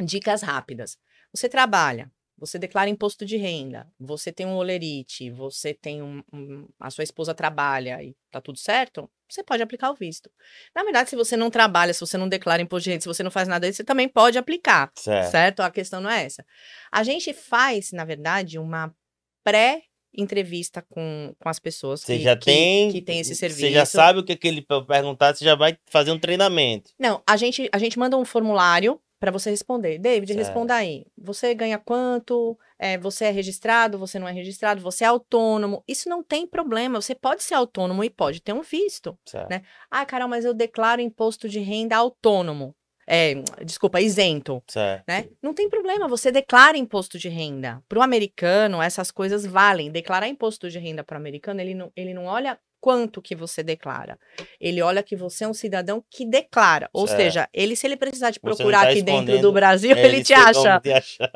Dicas rápidas. Você trabalha, você declara imposto de renda, você tem um olerite, você tem um, um, a sua esposa trabalha e tá tudo certo, você pode aplicar o visto. Na verdade, se você não trabalha, se você não declara imposto de renda, se você não faz nada disso, você também pode aplicar, certo? certo? A questão não é essa. A gente faz, na verdade, uma pré entrevista com, com as pessoas você que, já tem, que, que tem esse serviço. Você já sabe o que, que ele perguntar, você já vai fazer um treinamento. Não, a gente, a gente manda um formulário para você responder. David, certo. responda aí. Você ganha quanto? É, você é registrado? Você não é registrado? Você é autônomo? Isso não tem problema. Você pode ser autônomo e pode ter um visto. Certo. Né? Ah, Carol, mas eu declaro imposto de renda autônomo. É, desculpa, isento. Certo. Né? Não tem problema, você declara imposto de renda. Para o americano, essas coisas valem. Declarar imposto de renda para o americano, ele não, ele não olha quanto que você declara. Ele olha que você é um cidadão que declara. Ou certo. seja, ele, se ele precisar te procurar tá aqui dentro do Brasil, ele, ele te acha.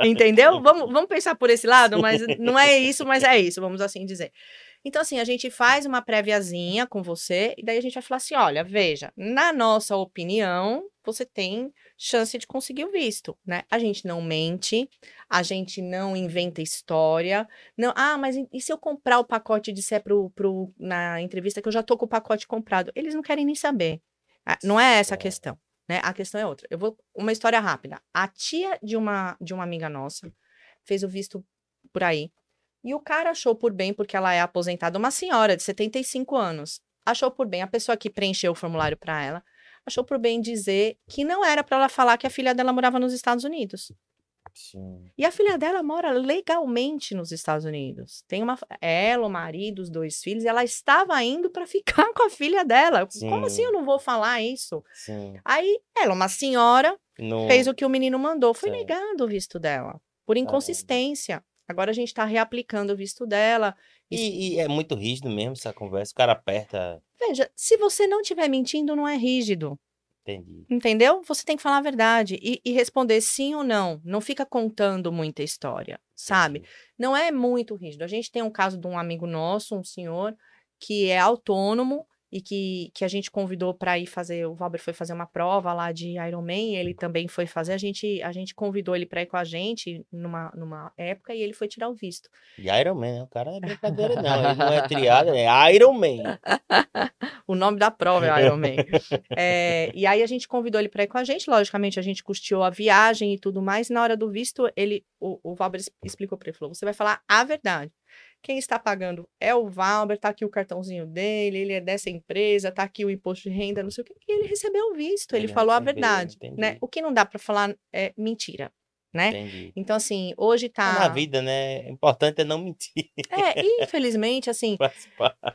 Entendeu? vamos, vamos pensar por esse lado, mas não é isso, mas é isso, vamos assim dizer. Então, assim, a gente faz uma préviazinha com você, e daí a gente vai falar assim: olha, veja, na nossa opinião, você tem chance de conseguir o visto, né? A gente não mente, a gente não inventa história. Não, ah, mas e se eu comprar o pacote e disser pro, pro, na entrevista que eu já tô com o pacote comprado? Eles não querem nem saber. Ah, não é essa a questão, né? A questão é outra. Eu vou uma história rápida. A tia de uma de uma amiga nossa fez o visto por aí. E o cara achou por bem, porque ela é aposentada, uma senhora de 75 anos, achou por bem, a pessoa que preencheu o formulário para ela, achou por bem dizer que não era para ela falar que a filha dela morava nos Estados Unidos. Sim. E a filha dela mora legalmente nos Estados Unidos. Tem uma ela, o marido, os dois filhos, e ela estava indo para ficar com a filha dela. Sim. Como assim eu não vou falar isso? Sim. Aí ela, uma senhora, fez o que o menino mandou, foi negado o visto dela por inconsistência. Agora a gente está reaplicando o visto dela. E, e, é muito rígido mesmo essa conversa. O cara aperta. Veja, se você não estiver mentindo, não é rígido. Entendi. Entendeu? Você tem que falar a verdade e, e responder sim ou não. Não fica contando muita história, sabe? Entendi. Não é muito rígido. A gente tem um caso de um amigo nosso, um senhor, que é autônomo e que, que a gente convidou para ir fazer, o Valber foi fazer uma prova lá de Ironman, ele também foi fazer, a gente, a gente convidou ele para ir com a gente numa, numa época e ele foi tirar o visto. E Ironman, né? o cara é brincadeira não, ele não é triada, é Ironman. o nome da prova é Ironman. é, e aí a gente convidou ele para ir com a gente, logicamente a gente custeou a viagem e tudo mais, e na hora do visto, ele, o, o Valber explicou para ele, falou, você vai falar a verdade. Quem está pagando é o Valber, tá aqui o cartãozinho dele, ele é dessa empresa, tá aqui o imposto de renda, não sei o que. E ele recebeu o visto, ele, ele falou a verdade, né? O que não dá para falar é mentira né? Entendi. Então, assim, hoje tá. Na vida, né? O importante é não mentir. É, infelizmente, assim,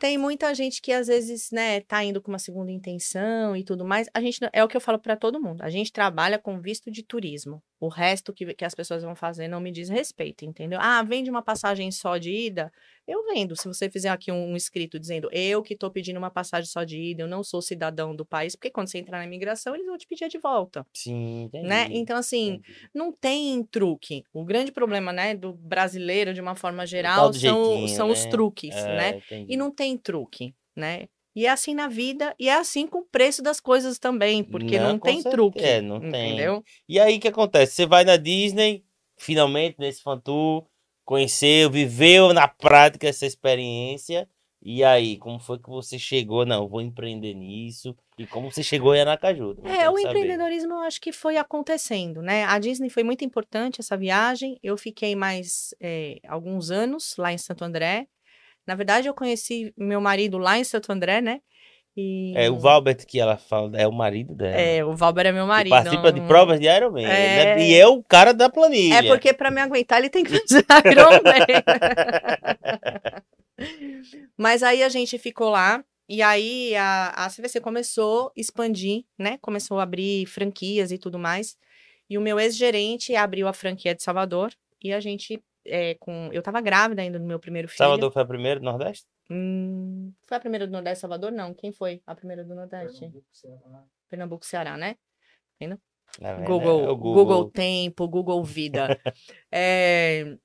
tem muita gente que às vezes, né, tá indo com uma segunda intenção e tudo mais. A gente, é o que eu falo para todo mundo. A gente trabalha com visto de turismo. O resto que, que as pessoas vão fazer não me diz respeito, entendeu? Ah, vende uma passagem só de ida eu vendo. Se você fizer aqui um, um escrito dizendo eu que estou pedindo uma passagem só de ida, eu não sou cidadão do país, porque quando você entrar na imigração, eles vão te pedir de volta. Sim, entendi. Né? Então, assim, entendi. não tem truque. O grande problema, né, do brasileiro, de uma forma geral, são, são né? os truques, é, né? Entendi. E não tem truque, né? E é assim na vida, e é assim com o preço das coisas também, porque não, não tem certeza. truque. É, não entendeu? tem. E aí o que acontece? Você vai na Disney, finalmente, nesse fan tour, conheceu, viveu na prática essa experiência. E aí, como foi que você chegou? Não, vou empreender nisso. E como você chegou em Aracaju? É, o empreendedorismo eu acho que foi acontecendo, né? A Disney foi muito importante essa viagem. Eu fiquei mais é, alguns anos lá em Santo André. Na verdade, eu conheci meu marido lá em Santo André, né? E... É o Valbert que ela fala, é o marido dela. É, o Valber é meu que marido. participa de não- provas de Ironman. É. né? E é o cara da planilha. É porque para me aguentar ele tem que fazer Ironman. Mas aí a gente ficou lá e aí a, a CVC começou a expandir, né? Começou a abrir franquias e tudo mais. E o meu ex-gerente abriu a franquia de Salvador e a gente é, com eu tava grávida ainda do meu primeiro filho. Salvador foi a primeira do Nordeste? Hum, foi a primeira do Nordeste Salvador? Não, quem foi a primeira do Nordeste? Pernambuco, Ceará, né? Tá vendo? Google, É o Google. Tempo, Google Vida. É,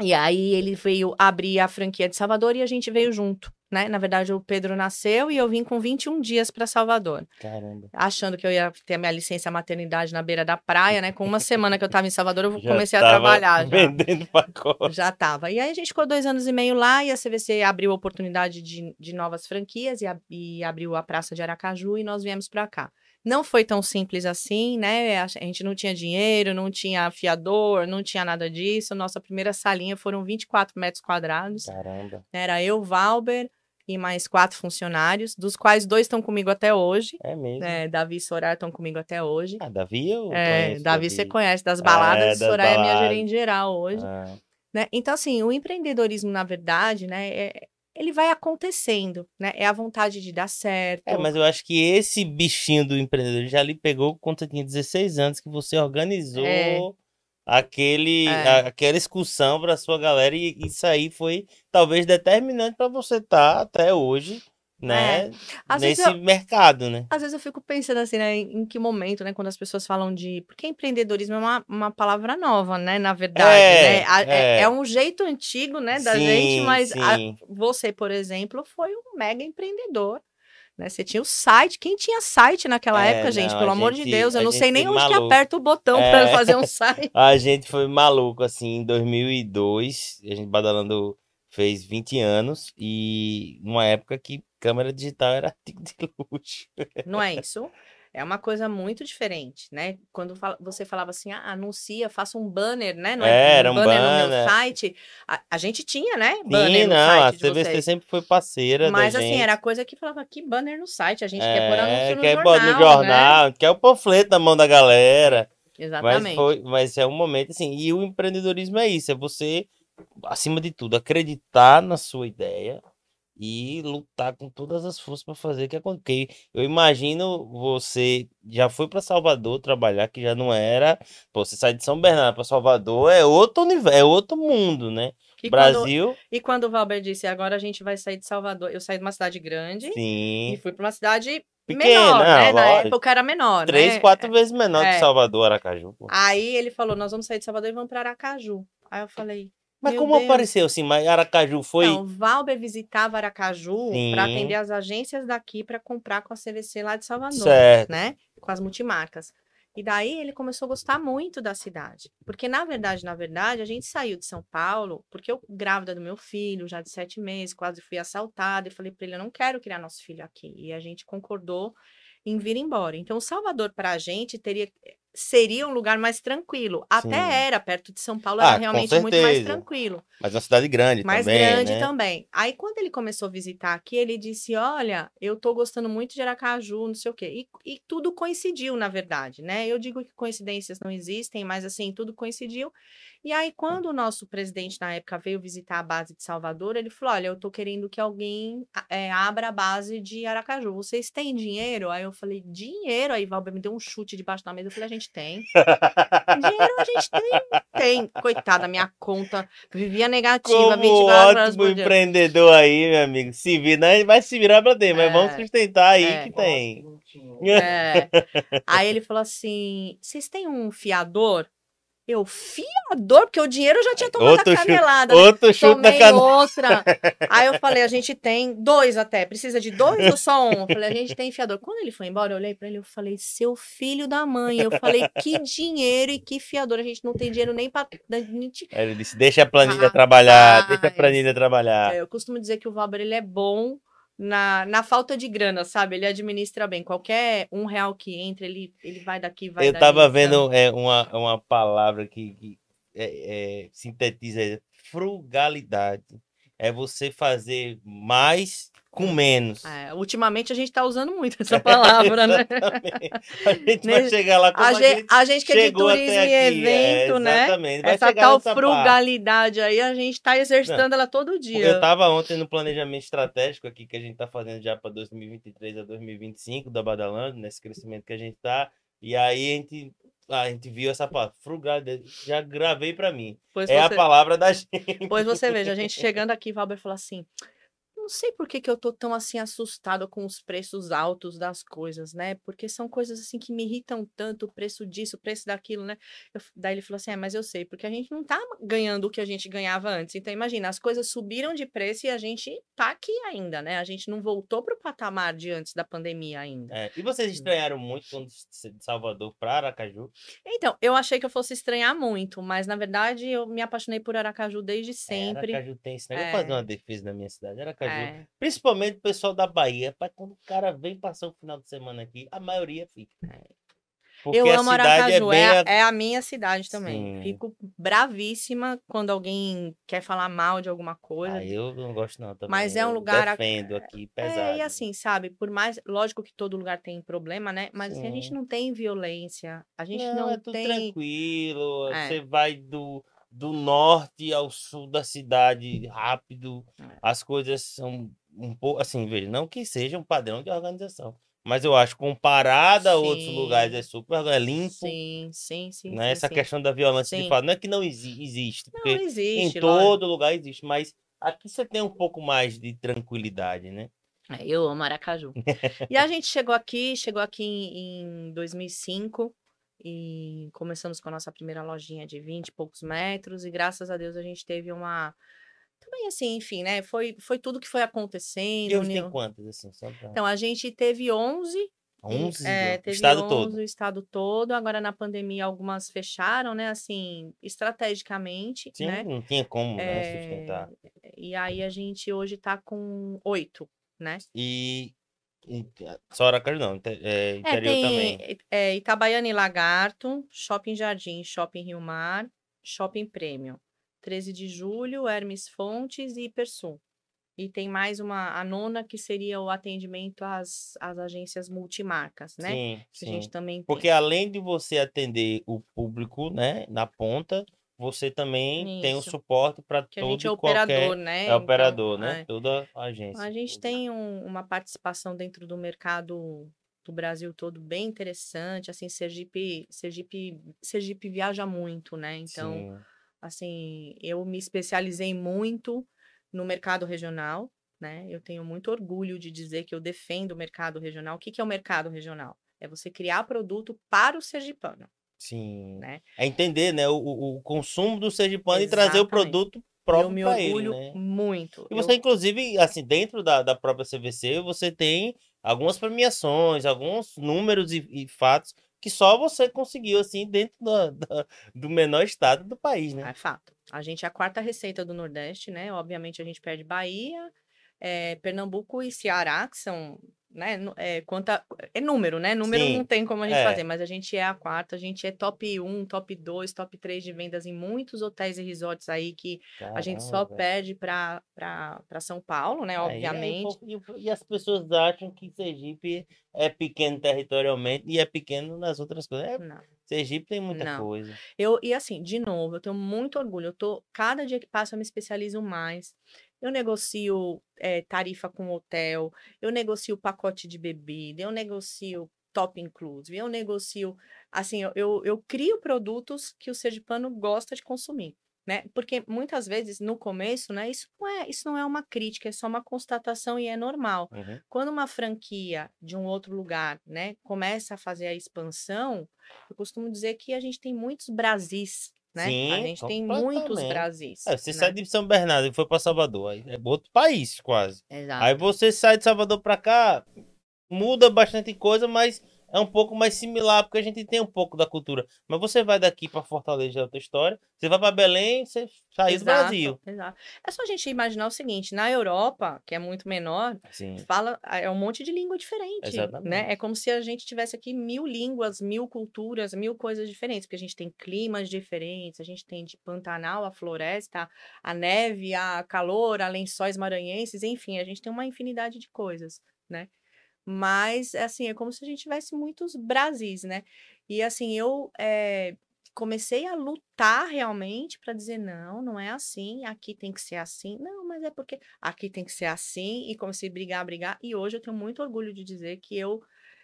E aí ele veio abrir a franquia de Salvador e a gente veio junto, né? Na verdade, o Pedro nasceu e eu vim com 21 dias para Salvador, Caramba. achando que eu ia ter a minha licença maternidade na beira da praia, né? Com uma semana que eu estava em Salvador, eu Já comecei a trabalhar já. Vendendo pacote. Já tava. E aí a gente ficou dois anos e meio lá e a CVC abriu a oportunidade de, de novas franquias e, a- e abriu a Praça de Aracaju e nós viemos para cá. Não foi tão simples assim, né? A gente não tinha dinheiro, não tinha afiador, não tinha nada disso. Nossa primeira salinha foram 24 metros quadrados. Caramba. Era eu, Valber e mais quatro funcionários, dos quais dois estão comigo até hoje. É mesmo. né? Davi e Soraya estão comigo até hoje. Ah, Davi eu É, conheço, Davi você conhece das baladas, É, e das Soraya é minha baladas. gerente geral hoje. Ah, né? Então, assim, o empreendedorismo, na verdade, né, é- ele vai acontecendo, né? É a vontade de dar certo. É, mas eu acho que esse bichinho do empreendedor já lhe pegou quando tinha 16 anos, que você organizou É. aquele, É. a- aquela excursão para sua galera, e isso aí foi talvez determinante para você estar até hoje, né? É. Às vezes Nesse mercado, né? Às vezes eu fico pensando assim, né, em que momento, né, quando as pessoas falam de. Porque empreendedorismo é uma, uma palavra nova, né, na verdade, É, né? A- É, é. é um jeito antigo, né, da Sim, gente, mas a- você, por exemplo, foi um mega empreendedor. Né? Você tinha o site. Quem tinha site naquela É, época, gente? não, Pelo amor de gente- Deus, eu não sei nem onde que maluco. aperta o botão É. para fazer um site. A gente foi maluco, assim, em 2002, a gente badalando fez 20 anos, e numa época que câmera digital era artigo de luxo. Não é isso? É uma coisa muito diferente, né? Quando você falava assim, ah, anuncia, faça um banner, né? Não É, era um no meu banner. site. A, a gente tinha, né? Banner Sim, não, a CVC sempre foi parceira Mas assim, gente. era coisa que falava, que banner no site? A gente quer pôr É, anúncio no quer jornal, no né? jornal, quer o panfleto na mão da galera. Mas, Exatamente. foi, mas é um momento assim, e o empreendedorismo é isso, é você, acima de tudo, acreditar na sua ideia e lutar com todas as forças para fazer que aconteça. Porque eu imagino você já foi para Salvador trabalhar, que já não era, pô, você sai de São Bernardo para Salvador, é outro universo, é outro mundo, né? E quando, Brasil, e quando o Valber disse, agora a gente vai sair de Salvador, eu saí de uma cidade grande e sim, fui para uma cidade Pequena, menor, né? Na época era menor, três, né? quatro vezes menor é. que Salvador, Aracaju. pô. Aí ele falou, nós vamos sair de Salvador e vamos para Aracaju. Aí eu falei, Mas meu como Deus. apareceu assim? Mas Aracaju foi. Então, Valber visitava Aracaju para atender as agências daqui para comprar com a CVC lá de Salvador, Certo. né? Com as multimarcas. E daí ele começou a gostar muito da cidade. Porque, na verdade, na verdade, a gente saiu de São Paulo, porque eu, grávida do meu filho, já de sete meses, quase fui assaltada, e falei para ele, eu não quero criar nosso filho aqui. E a gente concordou em vir embora. Então, Salvador, para a gente, teria seria um lugar mais tranquilo. Até Sim. era, perto de São Paulo, Ah, era realmente muito mais tranquilo Mas uma cidade grande mais também. grande né? também. Aí, quando ele começou a visitar aqui, ele disse: Olha, eu tô gostando muito de Aracaju, não sei o quê. E, e tudo coincidiu, na verdade, né? Eu digo que coincidências não existem, mas assim, tudo coincidiu. E aí, quando o nosso presidente, na época, veio visitar a base de Salvador, ele falou: Olha, eu tô querendo que alguém eh, abra a base de Aracaju. Vocês têm dinheiro? Aí eu falei: Dinheiro? Aí Valber me deu um chute debaixo da mesa. Eu falei: A gente tem. Dinheiro a gente tem. Tem. Coitada, minha conta vivia negativa Como 24 horas ótimo por empreendedor aí, meu amigo. Se vira, né? vai se virar pra ter, mas vamos É, sustentar aí é. que tem. É. Aí ele falou assim: vocês têm um fiador? Eu, fiador? Porque o dinheiro eu já tinha tomado Outro a chute- canelada. né? Outro chute na Tomei canela. outra. Aí eu falei, a gente tem dois até. Precisa de dois ou só um? Eu falei, a gente tem fiador. Quando ele foi embora, eu olhei pra ele e falei, seu filho da mãe. Eu falei, que dinheiro e que fiador. A gente não tem dinheiro nem pra. da gente- ele disse: deixa a planilha Rapaz. trabalhar, deixa a planilha trabalhar. É, eu costumo dizer que o Valber ele é bom na, na falta de grana, sabe? Ele administra bem. Qualquer um real que entra, ele, ele vai daqui, vai Eu dali, tava vendo é, uma, uma palavra que, que é, é, sintetiza isso. frugalidade. É você fazer mais com menos. É, ultimamente a gente tá usando muito essa palavra, né? A gente vai chegar lá como A a gente, a gente que é de turismo e aqui. é, evento, né? Vai Essa tal nessa parte. frugalidade aí, a gente tá exercitando ela todo dia. Eu tava ontem no planejamento estratégico aqui que a gente tá fazendo já para 2023 a 2025 da Badalando, nesse crescimento que a gente tá. E aí a gente, a gente viu essa palavra, frugalidade, já gravei para mim. Pois, É a você, palavra da gente. pois você veja, a gente chegando aqui, Valber falou assim: não sei por que, que eu tô tão assim assustado com os preços altos das coisas, né? Porque são coisas assim que me irritam tanto, o preço disso, o preço daquilo, né? Eu- daí ele falou assim: é, mas eu sei, porque a gente não tá ganhando o que a gente ganhava antes. Então, imagina, as coisas subiram de preço e a gente tá aqui ainda, né? A gente não voltou pro patamar de antes da pandemia ainda. É, e vocês estranharam muito quando de Salvador para Aracaju? Então, eu achei que eu fosse estranhar muito, mas na verdade eu me apaixonei por Aracaju desde sempre. É, Aracaju tem esse negócio. É. Vou fazer uma defesa da minha cidade. Aracaju. É, Principalmente o pessoal da Bahia. Pra quando o cara vem passar o final de semana aqui, a maioria fica. Porque eu amo cidade Aracaju, é é, bem. a, é a minha cidade também. Sim. Fico bravíssima quando alguém quer falar mal de alguma coisa. Ah, eu não gosto não também. Mas é um lugar Defendo aqui, pesado. É, e assim, sabe, por mais, lógico que todo lugar tem problema, né? Mas assim, a gente não tem violência, a gente não, não, é tudo tem tranquilo. É. Você vai do, do norte ao sul da cidade rápido. É. As coisas são um pouco. Assim, veja, não que seja um padrão de organização. Mas eu acho, comparado a outros lugares, é super é limpo. Sim, sim, sim. né? sim, Essa sim. questão da violência de Sim. fato. Não é que não exi- existe, Não porque existe, em todo lugar existe, mas aqui você tem um pouco mais de tranquilidade, né? É, eu amo Aracaju. e a gente chegou aqui, chegou aqui em, em 2005 e começamos com a nossa primeira lojinha de 20 e poucos metros e graças a Deus a gente teve uma também assim, enfim, né? Foi foi tudo que foi acontecendo. E hoje tem quantas, assim? Só pra... Então a gente teve 11 e- 11 é, o teve estado 11 todo. o estado todo. Agora na pandemia algumas fecharam, né? Assim, estrategicamente, Sim, né? não tinha como né, É, sustentar. E aí a gente hoje tá com oito, né? E, só Aracaju não, inte- é, É, interior tem também. é, Itabaiana e Lagarto, Shopping Jardim, Shopping Rio Mar, Shopping Prêmio. 13 de julho, Hermes Fontes e Hipersul. E tem mais uma, a nona, que seria o atendimento às, às agências multimarcas, né? Sim, Que a gente sim. também tem. Porque além de você atender o público, né, na ponta, você também tem o Isso. suporte para que a todo gente é e qualquer operador, né? é Então, operador, né? é. Toda a agência. A gente tem um- uma participação dentro do mercado do Brasil todo bem interessante. Assim, Sergipe, Sergipe, Sergipe viaja muito, né? Então, Sim. assim, eu me especializei muito no mercado regional, né? Eu tenho muito orgulho de dizer que eu defendo o mercado regional. O que que é o mercado regional? É você criar produto para o sergipano, Sim. né? É entender, né, o, o consumo do sergipano e trazer o Exatamente. produto eu próprio me para ele, orgulho né? muito. E Eu- você, inclusive, assim, dentro da, da própria CVC, você tem algumas premiações, alguns números e, e fatos que só você conseguiu, assim, dentro da- da- do menor estado do país, né? É fato. A gente é a quarta receita do Nordeste, né? Obviamente a gente perde Bahia, eh, Pernambuco e Ceará, que são, né? É, quanta, é número, né? Número Sim, não tem como a gente é. fazer, mas a gente é a quarta, a gente é top 1, top 2, top 3 de vendas em muitos hotéis e resorts aí que a gente só Caramba, perde para São Paulo, né? É, e Obviamente. povo- E, e as pessoas acham que Sergipe é pequeno territorialmente e é pequeno nas outras coisas. É, Não. Sergipe tem muita Não. coisa. Eu, e assim, de novo, eu tenho muito orgulho. Eu tô, cada dia que passa, eu me especializo mais. Eu negocio eh, tarifa com hotel, eu negocio pacote de bebida, eu negocio top inclusive, eu negocio, assim, eu, eu, eu crio produtos que o sergipano gosta de consumir. Né? Porque muitas vezes no começo, né, isso não é, isso não é uma crítica, é só uma constatação e é normal. Uhum. Quando uma franquia de um outro lugar, né, começa a fazer a expansão, eu costumo dizer que a gente tem muitos Brasis, né? a Sim, gente tem muitos. Brasis. É, você né? sai de São Bernardo e foi para Salvador, aí é outro país quase. Exato. Aí você sai de Salvador para cá, muda bastante coisa, mas é um pouco mais similar, porque a gente tem um pouco da cultura. Mas você vai daqui para Fortaleza, é outra história. Você vai para Belém, você sai exato, do Brasil. Exato. É só a gente imaginar o seguinte: na Europa, que é muito menor, Sim. fala é um monte de língua diferente, Exatamente. né? É como se a gente tivesse aqui mil línguas, mil culturas, mil coisas diferentes, porque a gente tem climas diferentes, a gente tem de Pantanal a floresta, a neve, a calor, a lençóis maranhenses, enfim, a gente tem uma infinidade de coisas, né? Mas, assim, é como se a gente tivesse muitos Brasis, né? E, assim, eu eh, comecei a lutar realmente para dizer: não, não é assim, aqui tem que ser assim. Não, mas é porque aqui tem que ser assim. E comecei a brigar, brigar. E hoje eu tenho muito orgulho de dizer que eu,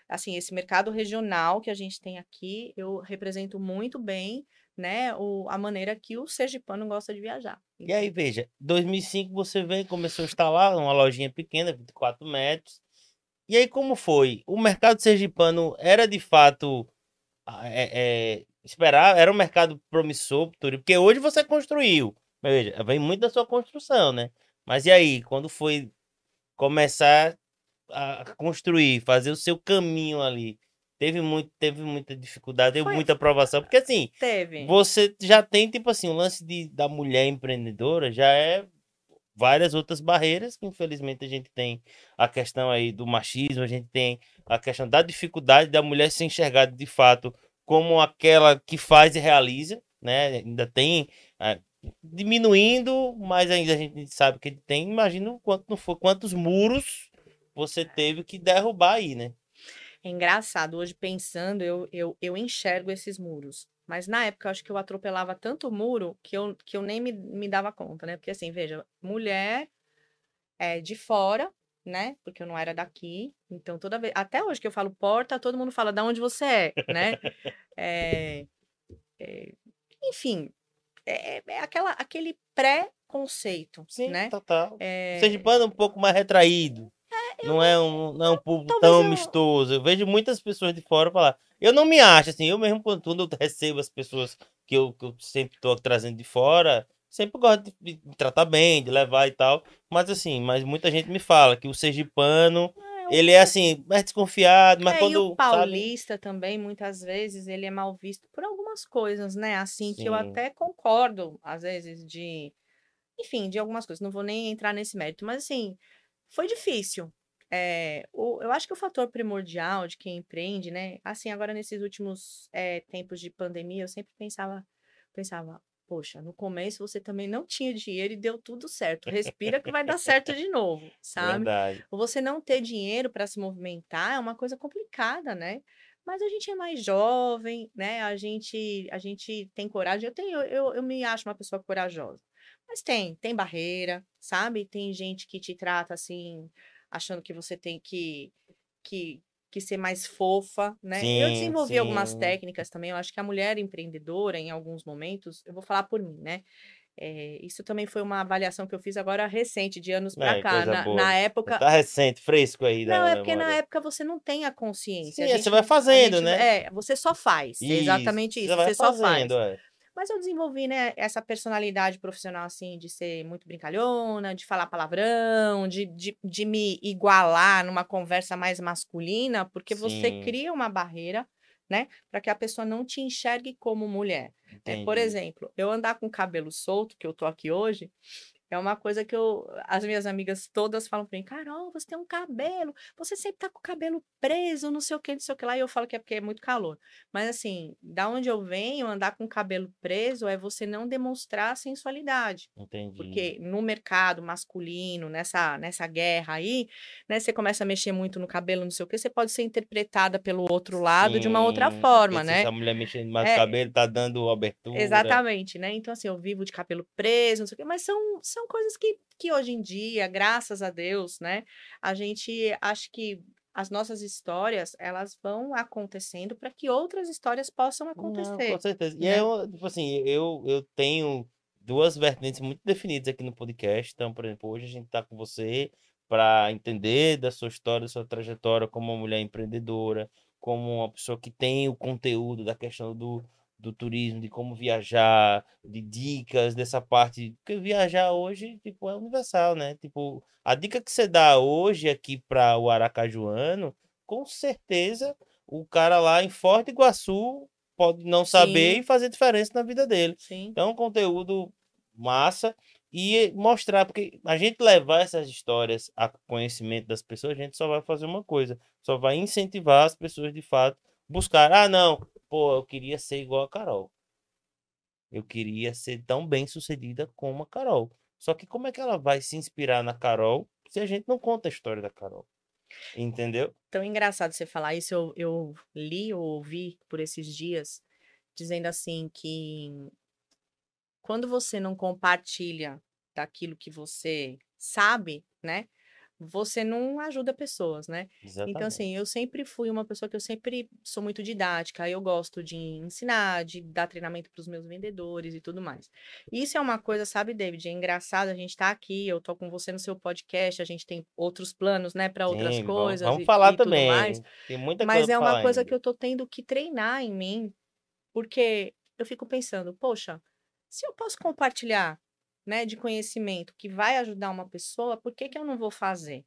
assim, esse mercado regional que a gente tem aqui, eu represento muito bem, né, o, a maneira que o sergipano gosta de viajar. E aí, veja, 2005 você veio, começou a instalar uma lojinha pequena, 24 metros. E aí, como foi? O mercado sergipano era de fato ah, é, é, esperar, era um mercado promissor, porque hoje você construiu. Veja, vem muito da sua construção, né? Mas e aí, quando foi começar a construir, fazer o seu caminho ali, teve muito, teve muita dificuldade, teve Foi. muita aprovação, porque assim, Teve. você já tem, tipo assim, o lance de, da mulher empreendedora já é várias outras barreiras que infelizmente a gente tem a questão aí do machismo, a gente tem a questão da dificuldade da mulher ser enxergada de fato como aquela que faz e realiza, né? Ainda tem ah, diminuindo, mas ainda a gente sabe que tem. Imagina quanto não foi, quantos muros você teve que derrubar aí, né? É engraçado, hoje pensando, eu, eu, eu enxergo esses muros. Mas na época eu acho que eu atropelava tanto muro que eu, que eu nem me, me dava conta, né? Porque assim, veja, mulher é de fora, né? Porque eu não era daqui. Então toda vez. Até hoje que eu falo porta, todo mundo fala de onde você é, né? É, é, enfim, é, é aquela, aquele pré-conceito, Sim, né? total. É, O Sergipano é um pouco mais retraído. Não é um, não é um público talvez tão eu- amistoso. Eu vejo muitas pessoas de fora falar. Eu não me acho assim, eu mesmo quando eu recebo as pessoas que eu, que eu sempre tô trazendo de fora, sempre gosto de, de tratar bem, de levar e tal. Mas assim, mas muita gente me fala que o sergipano, ele é assim, mais desconfiado, mas É, e quando, o sabe? paulista também, muitas vezes, ele é mal visto por algumas coisas, né? Assim, que eu Sim. até concordo, às vezes, de. Enfim, de algumas coisas. Não vou nem entrar nesse mérito, mas assim, foi difícil. É, o- eu acho que o fator primordial de quem empreende, né? Assim, agora nesses últimos é, tempos de pandemia, eu sempre pensava, pensava, poxa, no começo você também não tinha dinheiro e deu tudo certo. Respira que vai dar certo de novo, sabe? Verdade. você não ter dinheiro para se movimentar é uma coisa complicada, né? Mas a gente é mais jovem, né? A gente, a gente tem coragem. Eu tenho, eu, eu me acho uma pessoa corajosa. Mas tem, tem barreira, sabe? Tem gente que te trata assim, achando que você tem que, que, que ser mais fofa, né? eu Sim, desenvolvi algumas sim. técnicas também. Eu acho que a mulher empreendedora, em alguns momentos, eu vou falar por mim, né? É, isso também foi uma avaliação que eu fiz agora recente, de anos para É, cá. Na, na época, Tá recente, fresco aí não, é porque na memória. época você não tem a consciência. Sim, a é, você vai fazendo, gente- né? É, você só faz. é exatamente isso. Você vai só faz. é. Mas eu desenvolvi, né, essa personalidade profissional, assim, de ser muito brincalhona, de falar palavrão, de, de, de me igualar numa conversa mais masculina, porque você Sim. cria uma barreira, né, para que a pessoa não te enxergue como mulher. É, por exemplo, eu andar com o cabelo solto, que eu tô aqui hoje, é uma coisa que eu, as minhas amigas todas falam pra mim, Carol, você tem um cabelo, você sempre tá com o cabelo preso, não sei o que, não sei o que lá, e eu falo que é porque é muito calor. Mas assim, da onde eu venho, andar com o cabelo preso é você não demonstrar sensualidade. Entendi. Porque no mercado masculino, nessa, nessa guerra aí, né, você começa a mexer muito no cabelo, não sei o que, você pode ser interpretada pelo outro lado de uma outra Sim, forma, né? Se a mulher mexendo mais É. o cabelo, tá dando abertura. Exatamente, né? Então, assim, eu vivo de cabelo preso, não sei o quê, mas são, são coisas que, que hoje em dia, graças a Deus, né? A gente acha que as nossas histórias, elas vão acontecendo para que outras histórias possam Não, acontecer. com certeza. E né? eu, tipo assim, eu, eu tenho duas vertentes muito definidas aqui no podcast. Então, por exemplo, hoje a gente tá com você para entender da sua história, da sua trajetória como uma mulher empreendedora, como uma pessoa que tem o conteúdo da questão do, do turismo, de como viajar, de dicas dessa parte. Porque viajar hoje, tipo, é universal, né? Tipo, a dica que você dá hoje aqui para o Aracajuano, com certeza o cara lá em Forte Iguaçu pode não saber Sim. e fazer diferença na vida dele. Sim. Então, um conteúdo massa e mostrar, porque a gente levar essas histórias a conhecimento das pessoas, a gente só vai fazer uma coisa, só vai incentivar as pessoas de fato buscar. Ah, não, pô, eu queria ser igual a Carol. Eu queria ser tão bem sucedida como a Carol. Só que como é que ela vai se inspirar na Carol se a gente não conta a história da Carol? Entendeu? Tão engraçado você falar isso. Eu, eu li ou ouvi por esses dias dizendo assim que quando você não compartilha daquilo que você sabe, né? Você não ajuda pessoas, né? Então, Exatamente. assim, eu sempre fui uma pessoa que eu sempre sou muito didática, eu gosto de ensinar, de dar treinamento para os meus vendedores e tudo mais. Isso é uma coisa, sabe, David? É engraçado, a gente tá aqui, eu tô com você no seu podcast, a gente tem outros planos, né, para outras Sim, vamos- coisas Vamos e, falar e também. mais. Tem muita Mas coisa é uma coisa ainda. que eu tô tendo que treinar em mim, porque eu fico pensando, poxa, se eu posso compartilhar, né, de conhecimento que vai ajudar uma pessoa, por que que eu não vou fazer?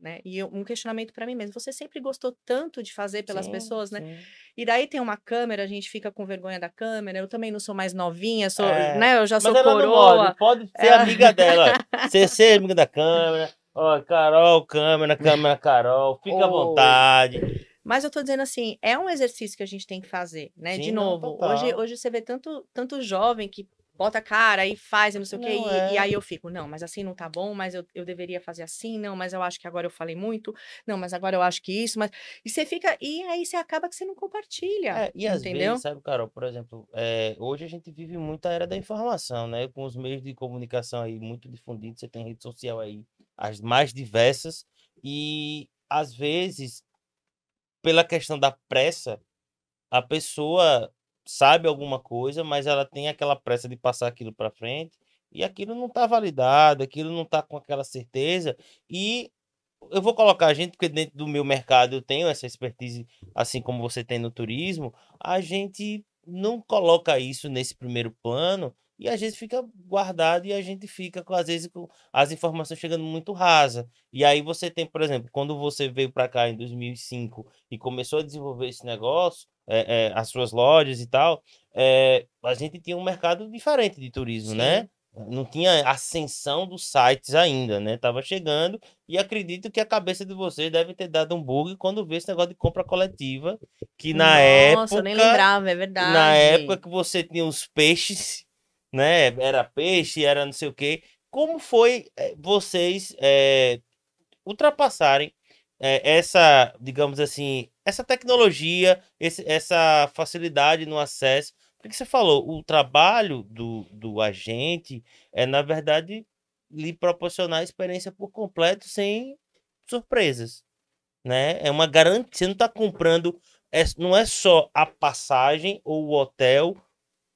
Né? E eu- um questionamento para mim mesmo. Você sempre gostou tanto de fazer pelas Sim, pessoas, né? sim. E daí tem uma câmera, a gente fica com vergonha da câmera. Eu também não sou mais novinha, sou, É, né? Eu já sou não coroa. pode ser É. amiga dela. Você ser amiga da câmera. Ó, Carol, câmera, câmera, Carol. Fica à Oi. vontade. Mas eu tô dizendo assim, é um exercício que a gente tem que fazer, né? De Sim, não, novo, hoje, total. hoje você vê tanto, tanto jovem que bota a cara e faz e não sei o quê. Não, E, e é. aí eu fico, não, mas assim não tá bom, mas eu, eu deveria fazer assim, não, mas eu acho que agora eu falei muito, não, mas agora eu acho que isso, mas. E você fica. E aí você acaba que você não compartilha. É, e às entendeu? vezes, sabe, Carol, por exemplo, é, hoje a gente vive muito a era da informação, né? Com os meios de comunicação aí muito difundidos, você tem rede social aí, as mais diversas, e às vezes, pela questão da pressa, a pessoa sabe alguma coisa, mas ela tem aquela pressa de passar aquilo para frente, e aquilo não está validado, aquilo não está com aquela certeza, e eu vou colocar a gente, porque dentro do meu mercado eu tenho essa expertise, assim como você tem no turismo, a gente não coloca isso nesse primeiro plano e às vezes fica guardado e a gente fica, às vezes, com as informações chegando muito rasa. E aí você tem, por exemplo, quando você veio para cá em 2005 e começou a desenvolver esse negócio, é, é, as suas lojas e tal, é, a gente tinha um mercado diferente de turismo, né? Sim. Não tinha ascensão dos sites ainda, né? Tava chegando e acredito que a cabeça de vocês deve ter dado um bug quando vê esse negócio de compra coletiva, que na Nossa, eu nem época, lembrava, é verdade. na época que você tinha os peixes, né? Era peixe, era não sei o quê. Como foi eh, vocês eh, ultrapassarem eh, essa, digamos assim, essa tecnologia, esse- essa facilidade no acesso? Porque você falou, o trabalho do, do agente é, na verdade, lhe proporcionar a experiência por completo sem surpresas, né? É uma garantia, você não está comprando, é- não é só a passagem ou o hotel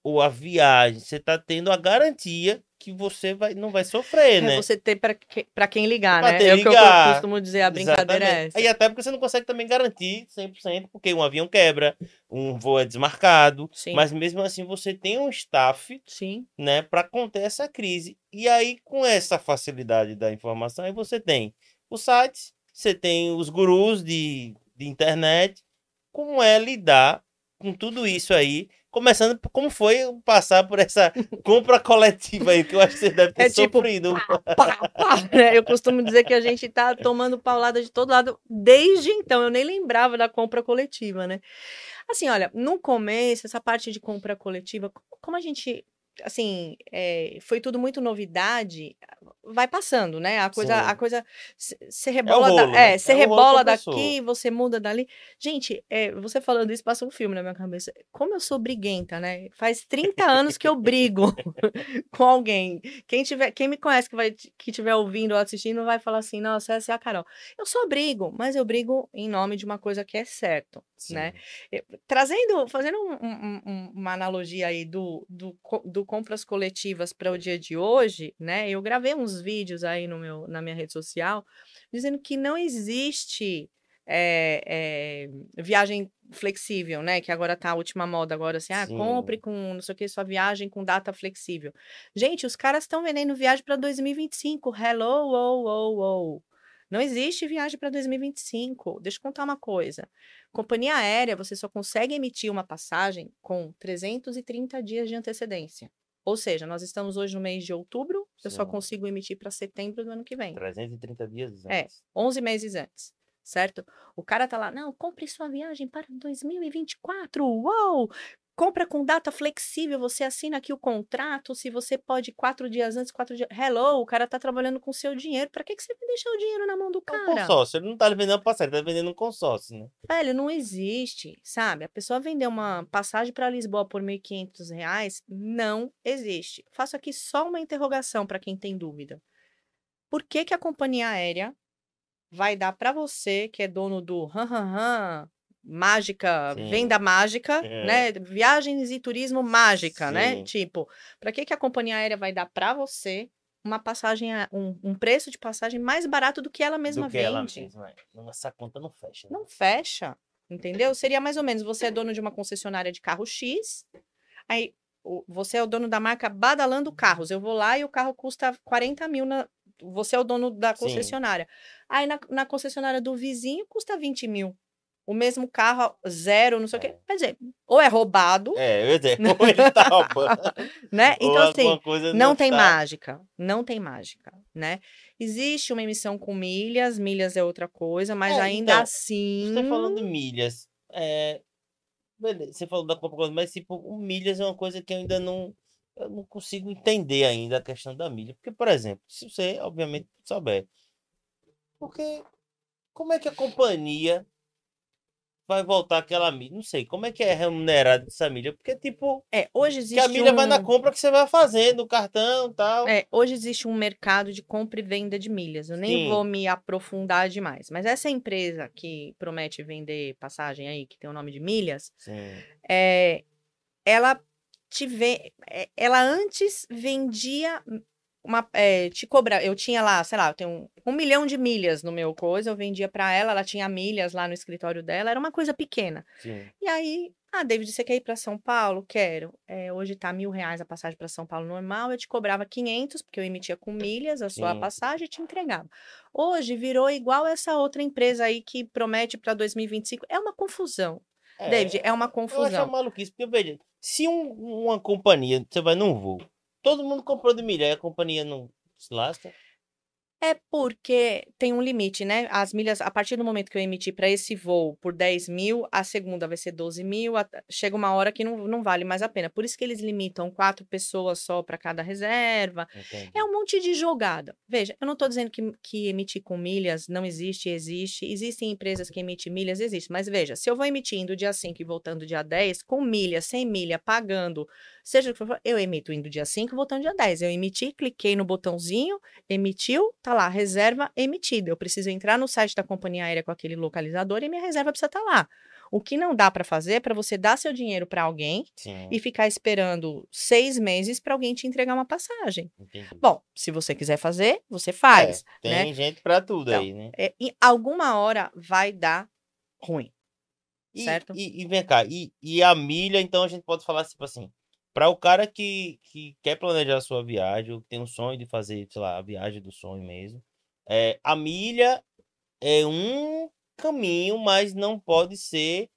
ou a viagem, você está tendo a garantia que você vai, não vai sofrer, É né? você ter pra, que- quem ligar, Pra né? É o que eu ligar, costumo dizer, a brincadeira é Exatamente. essa. E até porque você não consegue também garantir 100%, porque um avião quebra, um voo é desmarcado, Sim, mas mesmo assim você tem um staff sim. né, para conter essa crise. E aí, com essa facilidade da informação, aí você tem os sites, você tem os gurus de, de internet. Como é lidar com tudo isso aí? Começando como foi passar por essa compra coletiva aí, que eu acho que você deve ter É tipo, sofrido. pá, pá, né? Eu costumo dizer que a gente tá tomando paulada de todo lado desde então. Eu nem lembrava da compra coletiva, né? Assim, olha, no começo, essa parte de compra coletiva, co- como a gente, assim, é, foi tudo muito novidade, vai passando, né? A coisa, a Sim. coisa, você rebola, da- rolo, né? é, É rolo rebola compressor. daqui, você muda dali. Gente, é, você falando isso, passa um filme na minha cabeça. Como eu sou briguenta, né? Faz 30 anos que eu brigo com alguém. Quem tiver, quem me conhece que vai que tiver ouvindo ou assistindo vai falar assim: "Nossa, essa é a Carol". Eu só brigo, mas eu brigo em nome de uma coisa que é certo, né? Eu- Trazendo, fazendo um- um- um- uma analogia aí do, do, do compras coletivas para o dia de hoje, né? Eu gravei uns vídeos aí no meu, na minha rede social dizendo que não existe é, é, viagem flexível, né? Que agora tá a última moda agora, assim, ah, compre Sim. com não sei o que, sua viagem com data flexível. Gente, os caras estão vendendo viagem para 2025. Hello, oh, oh, oh. Não existe viagem para 2025. Deixa eu contar uma coisa. Companhia aérea, você só consegue emitir uma passagem com 330 dias de antecedência. Ou seja, nós estamos hoje no mês de outubro, eu só Sim. consigo emitir para setembro do ano que vem. 330 dias É. antes. 11 meses antes, certo? O cara tá lá, não, compre sua viagem para 2024, uau! Compra com data flexível, você assina aqui o contrato, se você pode quatro dias antes, quatro dias... Hello, o cara tá trabalhando com seu dinheiro, pra que, que você vai deixar o dinheiro na mão do É um cara? consórcio. Ele não tá vendendo passagem, ele tá vendendo um consórcio, né? Velho, não existe, sabe? A pessoa vender uma passagem para Lisboa por 1.500 reais, não existe. Faço aqui só uma interrogação para quem tem dúvida. Por que, que a companhia aérea vai dar para você, que é dono do han, han, han, mágica, Sim. venda mágica, É. né? Viagens e turismo mágica, né? Sim. Tipo, para que, que a companhia aérea vai dar para você uma passagem, um, um preço de passagem mais barato do que ela mesma Do que vende? ela mesma. é. Não, Essa conta não fecha. né? Não fecha, entendeu? Seria mais ou menos, você é dono de uma concessionária de carro X, aí você é o dono da marca Badalando Carros. Eu vou lá e o carro custa 40 mil, na, você é o dono da Sim. concessionária. Aí na, na concessionária do vizinho custa 20 mil. O mesmo carro, zero, não sei o quê. É. Quer dizer, ou é roubado, É, eu dizer, ou ele tá roubando. né? ou Então, assim, coisa não tem tá- mágica, não tem mágica, né? Existe uma emissão com milhas, milhas é outra coisa, mas É, ainda então, assim. Você falando de milhas, é, você falou da coisa, mas tipo, milhas é uma coisa que eu ainda não, eu não consigo entender ainda a questão da milha. Porque, por exemplo, se você, obviamente, souber, porque como é que a companhia vai voltar aquela milha? Não sei, como é que é remunerada essa milha? Porque, tipo, É, hoje existe que a milha vai na um- compra que você vai fazendo, o cartão tal. É, hoje existe um mercado de compra e venda de milhas. Eu nem Sim. vou me aprofundar demais. Mas essa empresa que promete vender passagem aí, que tem o nome de milhas, Sim. é, ela te vê, é, ela antes vendia uma, é, te cobra, eu tinha lá, sei lá, eu tenho um, um milhão de milhas no meu coisa, eu vendia para ela, ela tinha milhas lá no escritório dela, era uma coisa pequena. Sim. E aí, ah, David, você quer ir para São Paulo? Quero. É, hoje tá mil reais a passagem para São Paulo normal, eu te cobrava 500, porque eu emitia com milhas a sua Sim. passagem e te entregava. Hoje virou igual essa outra empresa aí que promete para 2025. É uma confusão. David, é uma Eu acho confusão. maluquice, porque veja, se um- uma companhia, você vai num voo, todo mundo comprou de milha, a companhia não se lasca. É porque tem um limite, né? As milhas, a partir do momento que eu emiti para esse voo por 10 mil, a segunda vai ser 12 mil, a- chega uma hora que não, não vale mais a pena. Por isso que eles limitam quatro pessoas só para cada reserva. Entendi. É um monte de jogada. Veja, eu não estou dizendo que, que emitir com milhas não existe, existe. Existem empresas que emitem milhas, existe. Mas veja, se eu vou emitindo dia 5 e voltando dia 10, com milha, sem milha, pagando, seja o que for, eu emito indo dia 5 e voltando dia 10. Eu emiti, cliquei no botãozinho, emitiu, tá lá, reserva emitida. Eu preciso entrar no site da companhia aérea com aquele localizador e minha reserva precisa estar lá. O que não dá para fazer é para você dar seu dinheiro para alguém Sim, e ficar esperando seis meses para alguém te entregar uma passagem. entendi. Bom, se você quiser fazer, você faz. É, né? tem gente pra tudo Então, aí, né? É, em alguma hora vai dar ruim. E, certo. E, e vem cá, e, e a milha, então a gente pode falar tipo assim, para o cara que, que quer planejar a sua viagem, ou que tem um sonho de fazer, sei lá, a viagem do sonho mesmo, é, a milha é um caminho, mas não pode ser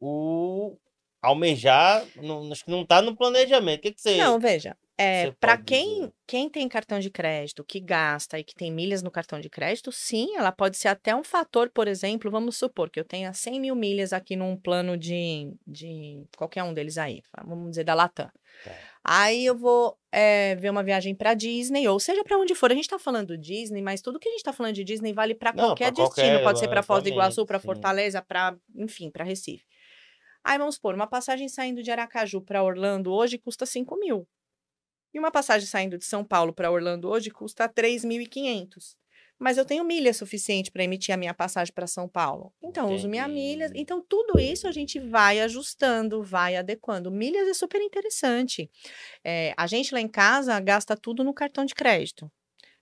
o almejar, não, acho que não tá no planejamento. O que, que você. Não, veja. É, para quem, dizer? quem tem cartão de crédito, que gasta e que tem milhas no cartão de crédito, sim, ela pode ser até um fator, por exemplo, vamos supor que eu tenha 100 mil milhas aqui num plano de, de qualquer um deles aí, vamos dizer da Latam. Tá. Aí eu vou é, ver uma viagem para Disney, ou seja, para onde for. A gente está falando Disney, mas tudo que a gente está falando de Disney vale para qualquer destino. qualquer, Pode ser para Foz do Iguaçu, para. Fortaleza, para, enfim, para Recife. Aí vamos supor, uma passagem saindo de Aracaju para Orlando hoje custa 5 mil. E uma passagem saindo de São Paulo para Orlando hoje custa 3.500. Mas eu tenho milha suficiente para emitir a minha passagem para São Paulo. Então, eu uso minha milha. Entendi. Então, tudo isso a gente vai ajustando, vai adequando. Milhas é super interessante. É, a gente lá em casa gasta tudo no cartão de crédito.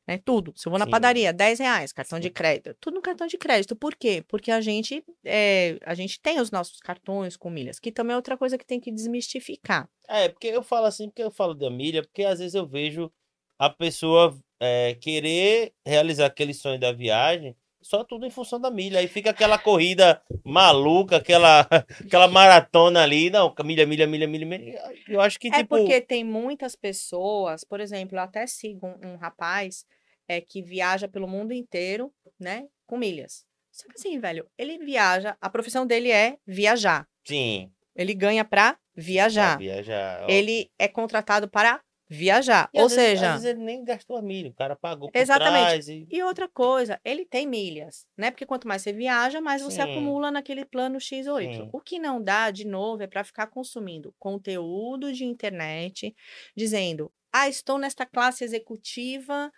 Né? Tudo. Se eu vou na Sim. padaria, 10 reais, cartão de Sim. crédito. Tudo no cartão de crédito. Por quê? Porque a gente, é, a gente tem os nossos cartões com milhas, que também é outra coisa que tem que desmistificar. É, porque eu falo assim, porque eu falo da milha, porque às vezes eu vejo a pessoa é, querer realizar aquele sonho da viagem só tudo em função da milha. Aí fica aquela corrida maluca, aquela, aquela maratona ali. Não, milha, milha, milha, milha, milha. Eu acho que, É tipo. porque tem muitas pessoas, por exemplo, eu até sigo um, um rapaz é, que viaja pelo mundo inteiro, né, com milhas. Só que assim, velho, ele viaja, a profissão dele é viajar. Sim. Ele ganha pra pra viajar. viajar. ó. Ele é contratado para viajar. E Ou vezes- seja, Às vezes ele nem gastou a milha, o cara pagou por Exatamente. trás e... E outra coisa, ele tem milhas, né? Porque quanto mais você viaja, mais você Sim. acumula naquele plano X ou Y. Sim. O que não dá, de novo, é para ficar consumindo conteúdo de internet, dizendo: ah, estou nesta classe executiva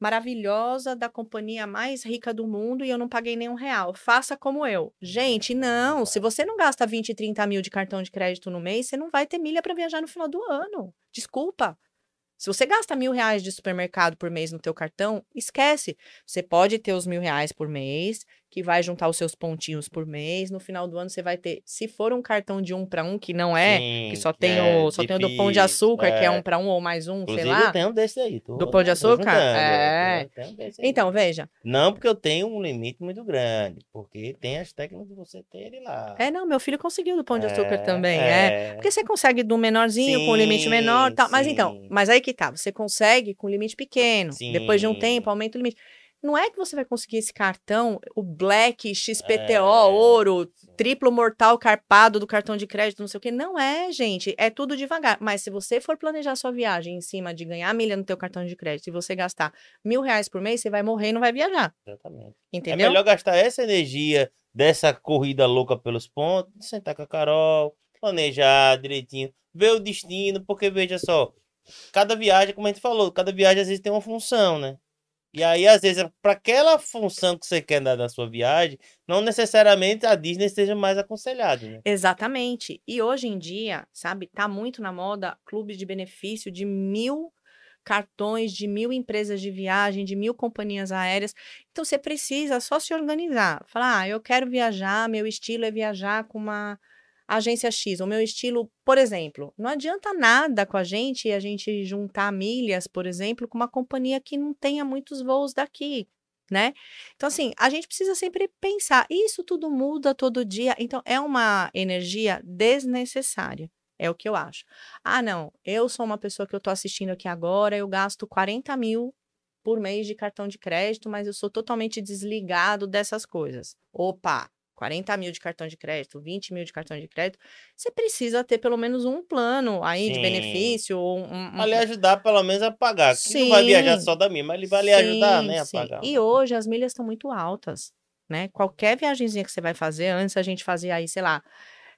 maravilhosa da companhia mais rica do mundo e eu não paguei nenhum real. Faça como eu. Gente, não. Se você não gasta 20, 30 mil de cartão de crédito no mês, você não vai ter milha para viajar no final do ano. Desculpa. Se você gasta mil reais de supermercado por mês no teu cartão, esquece. Você pode ter os mil reais por mês, que vai juntar os seus pontinhos por mês. No final do ano você vai ter, se for um cartão de um para um, que não é, Sim, que só tem é o, só tem o do pão de difícil, açúcar, que é é. um para um ou mais um, Inclusive, sei lá. eu tenho um desse aí. tô- Do pão de açúcar? juntando, É. um. Então, veja. Não porque eu tenho um limite muito grande, porque tem as técnicas de você ter ele lá. É, não, meu filho conseguiu do pão de açúcar É, também, é. Porque você consegue do menorzinho com limite menor, Sim, tal. Mas então, sim. mas aí que tá, você consegue com limite pequeno. Depois de um Sim. tempo aumenta o limite. Não é que você vai conseguir esse cartão, o Black, XPTO, É, ouro, triplo mortal carpado do cartão de crédito, não sei o quê. Não é, gente. É tudo devagar. Mas se você for planejar sua viagem em cima de ganhar milha no teu cartão de crédito e você gastar mil reais por mês, você vai morrer e não vai viajar. Exatamente. Entendeu? É melhor gastar essa energia dessa corrida louca pelos pontos, sentar com a Carol, planejar direitinho, ver o destino, porque veja só, cada viagem, como a gente falou, cada viagem às vezes tem uma função, né? E aí, às vezes, para aquela função que você quer dar da sua viagem, não necessariamente a Disney seja mais aconselhada, né? Exatamente. E hoje em dia, sabe, tá muito na moda clubes de benefício de mil cartões, de mil empresas de viagem, de mil companhias aéreas. Então você precisa só se organizar. Falar, ah, eu quero viajar, meu estilo é viajar com uma agência X. O meu estilo, por exemplo, não adianta nada com a gente a gente juntar milhas, por exemplo, com uma companhia que não tenha muitos voos daqui. Né? Então, assim, a gente precisa sempre pensar. Isso tudo muda todo dia. Então, é uma energia desnecessária. É o que eu acho. Ah, não, eu sou uma pessoa que eu tô assistindo aqui agora, eu gasto 40 mil por mês de cartão de crédito, mas eu sou totalmente desligado dessas coisas. Opa, 40 mil de cartão de crédito, 20 mil de cartão de crédito, você precisa ter pelo menos um plano aí de Sim. benefício. ou Um, um, lhe ajudar, pelo menos, a pagar. Que não vai viajar Sim. só da minha, mas ele vai lhe ajudar, Sim, né, a sim. pagar. E hoje as milhas estão muito altas, né? Qualquer viagemzinha que você vai fazer, antes a gente fazia aí, sei lá,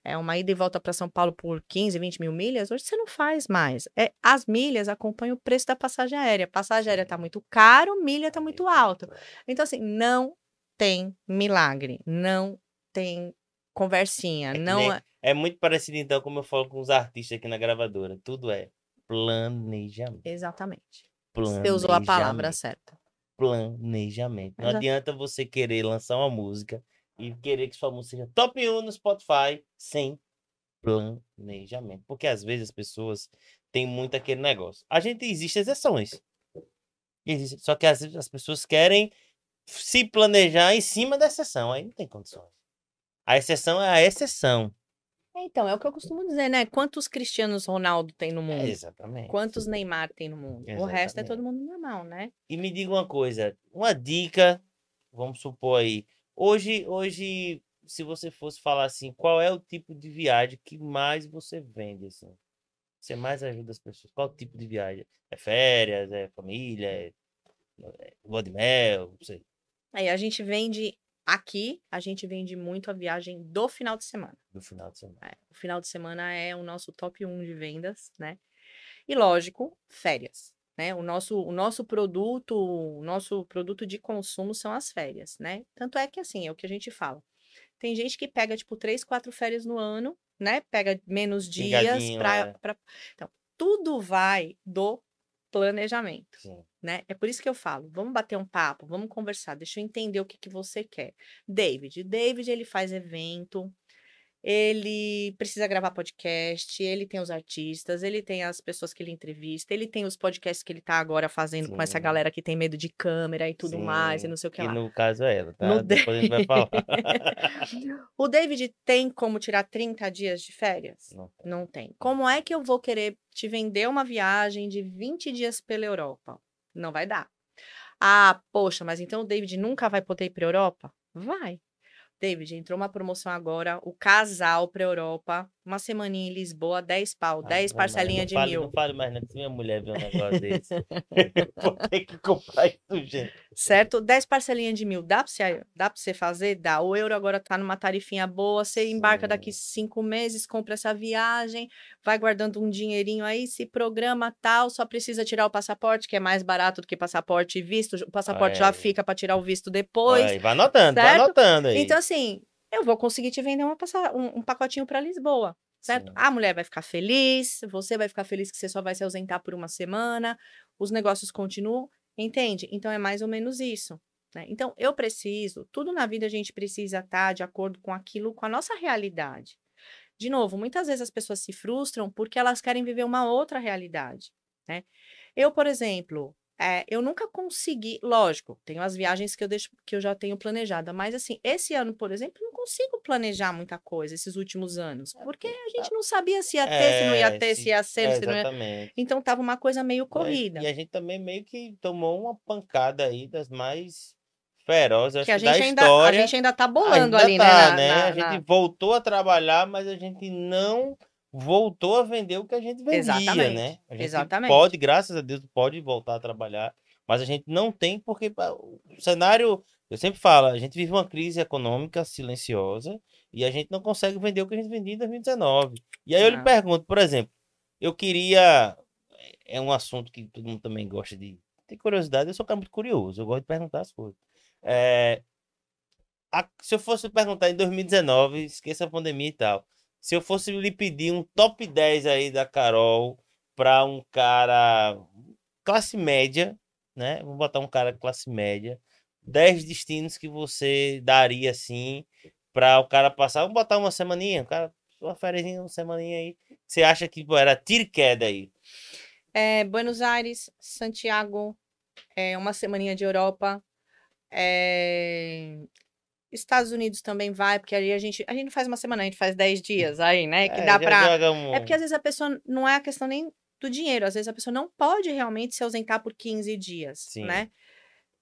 é uma ida e volta para São Paulo por 15, 20 mil milhas, hoje você não faz mais. É, as milhas acompanham o preço da passagem aérea. Passagem aérea tá muito caro, milha tá muito alto. Então, assim, não tem milagre, não tem conversinha, É não nem- é- É muito parecido, então, como eu falo com os artistas aqui na gravadora. Tudo é planejamento. Exatamente. planejamento. Você usou a palavra certa. Planejamento. Não Exato. adianta você querer lançar uma música e querer que sua música seja top 1 no Spotify sem planejamento. Porque às vezes as pessoas têm muito aquele negócio. A gente existe exceções. Existe, só que às vezes as pessoas querem se planejar em cima da exceção. Aí não tem condições. A exceção é a exceção. Então, é o que eu costumo dizer, né? Quantos Cristianos Ronaldo tem no É, mundo? exatamente. Quantos Neymar tem no mundo? O resto é todo Exatamente. mundo normal, né? E me diga uma coisa, uma dica, vamos supor aí, hoje, hoje, se você fosse falar assim, qual é o tipo de viagem que mais você vende, assim? Você mais ajuda as pessoas? Qual tipo de viagem? É férias, é família, é, é lua de mel, não sei, Aí a gente vende aqui, a gente vende muito a viagem do final de semana. do final de semana. É, o final de semana é o nosso top 1 de vendas, né? E lógico, férias, né? O nosso, o nosso produto, o nosso produto de consumo são as férias, né? Tanto é que assim, é o que a gente fala. Tem gente que pega tipo três, quatro férias no ano, né? Pega menos dias para é. pra... Então, tudo vai do planejamento Sim. né? É por isso que eu falo, vamos bater um papo, vamos conversar, deixa eu entender o que, que você quer. David, David ele faz evento, ele precisa gravar podcast, ele tem os artistas, ele tem as pessoas que ele entrevista, ele tem os podcasts que ele tá agora fazendo com essa Sim. galera que tem medo de câmera e tudo mais, e Sim, não sei o que que lá. no caso é ela, tá? No Depois a gente vai falar. O David tem como tirar 30 dias de férias? Não tem. Não tem. Como é que eu vou querer te vender uma viagem de 20 dias pela Europa? Não vai dar. Ah, poxa, mas então o David nunca vai poder ir para Europa? Vai. David, entrou uma promoção agora, o casal para Europa, uma semaninha em Lisboa, 10 pau, 10 Ah, vai, mas parcelinha não de fale, mil. Não fale mais, não, que se minha mulher ver um negócio desse, vou ter que comprar isso, gente. Certo? 10 parcelinhas de mil. Dá pra você, dá pra você fazer? Dá. O euro agora tá numa tarifinha boa. Você embarca daqui cinco meses, compra essa viagem, vai guardando um dinheirinho aí, se programa tal, só precisa tirar o passaporte, que é mais barato do que passaporte e visto. O passaporte já Aí. fica para tirar o visto depois. Vai anotando, vai certo? anotando aí. Então, assim, eu vou conseguir te vender uma um, um pacotinho para Lisboa. Certo? Sim. A mulher vai ficar feliz, você vai ficar feliz que você só vai se ausentar por uma semana, os negócios continuam, entende? Então é mais ou menos isso. né? Então eu preciso, tudo na vida a gente precisa estar de acordo com aquilo, com a nossa realidade. De novo, muitas vezes as pessoas se frustram porque elas querem viver uma outra realidade. Né? Eu, por exemplo, é, eu nunca consegui, lógico, tenho as viagens que eu deixo, que eu já tenho planejada, mas assim, esse ano, por exemplo, eu não consigo planejar muita coisa esses últimos anos, porque a gente não sabia se ia ter, se não ia É, ter, se- se ia ser, é, se não ia. Então tava uma coisa meio corrida. E a gente também meio que tomou uma pancada aí das mais ferozes, acho Que a que da gente, ainda, a história. gente ainda tá bolando Ainda ali, tá, né? na- na- A gente na- voltou a trabalhar, mas a gente não voltou a vender o que a gente vendia, Exatamente, né? A gente exatamente. pode, graças a Deus, pode voltar a trabalhar, mas a gente não tem porque o cenário, eu sempre falo, a gente vive uma crise econômica silenciosa e a gente não consegue vender o que a gente vendia em 2019. E aí eu lhe pergunto, por exemplo, eu queria é um assunto que todo mundo também gosta de ter curiosidade, eu sou um cara muito curioso, eu gosto de perguntar as coisas. É, a- se eu fosse perguntar em 2019, esqueça a pandemia e tal. Se eu fosse lhe pedir um top 10 aí da Carol para um cara classe média, né? Vou botar um cara classe média. 10 destinos que você daria assim para o cara passar. Vamos botar uma semaninha, o cara, uma férias, uma semaninha aí. Você acha que pô, era tiro queda aí? É, Buenos Aires, Santiago, é, uma semaninha de Europa. é, Estados Unidos também vai, porque aí a gente, a gente não faz uma semana, a gente faz 10 dias aí, né? Que É, dá pra. um- É porque às vezes a pessoa não é a questão nem do dinheiro, às vezes a pessoa não pode realmente se ausentar por 15 dias, Sim. né?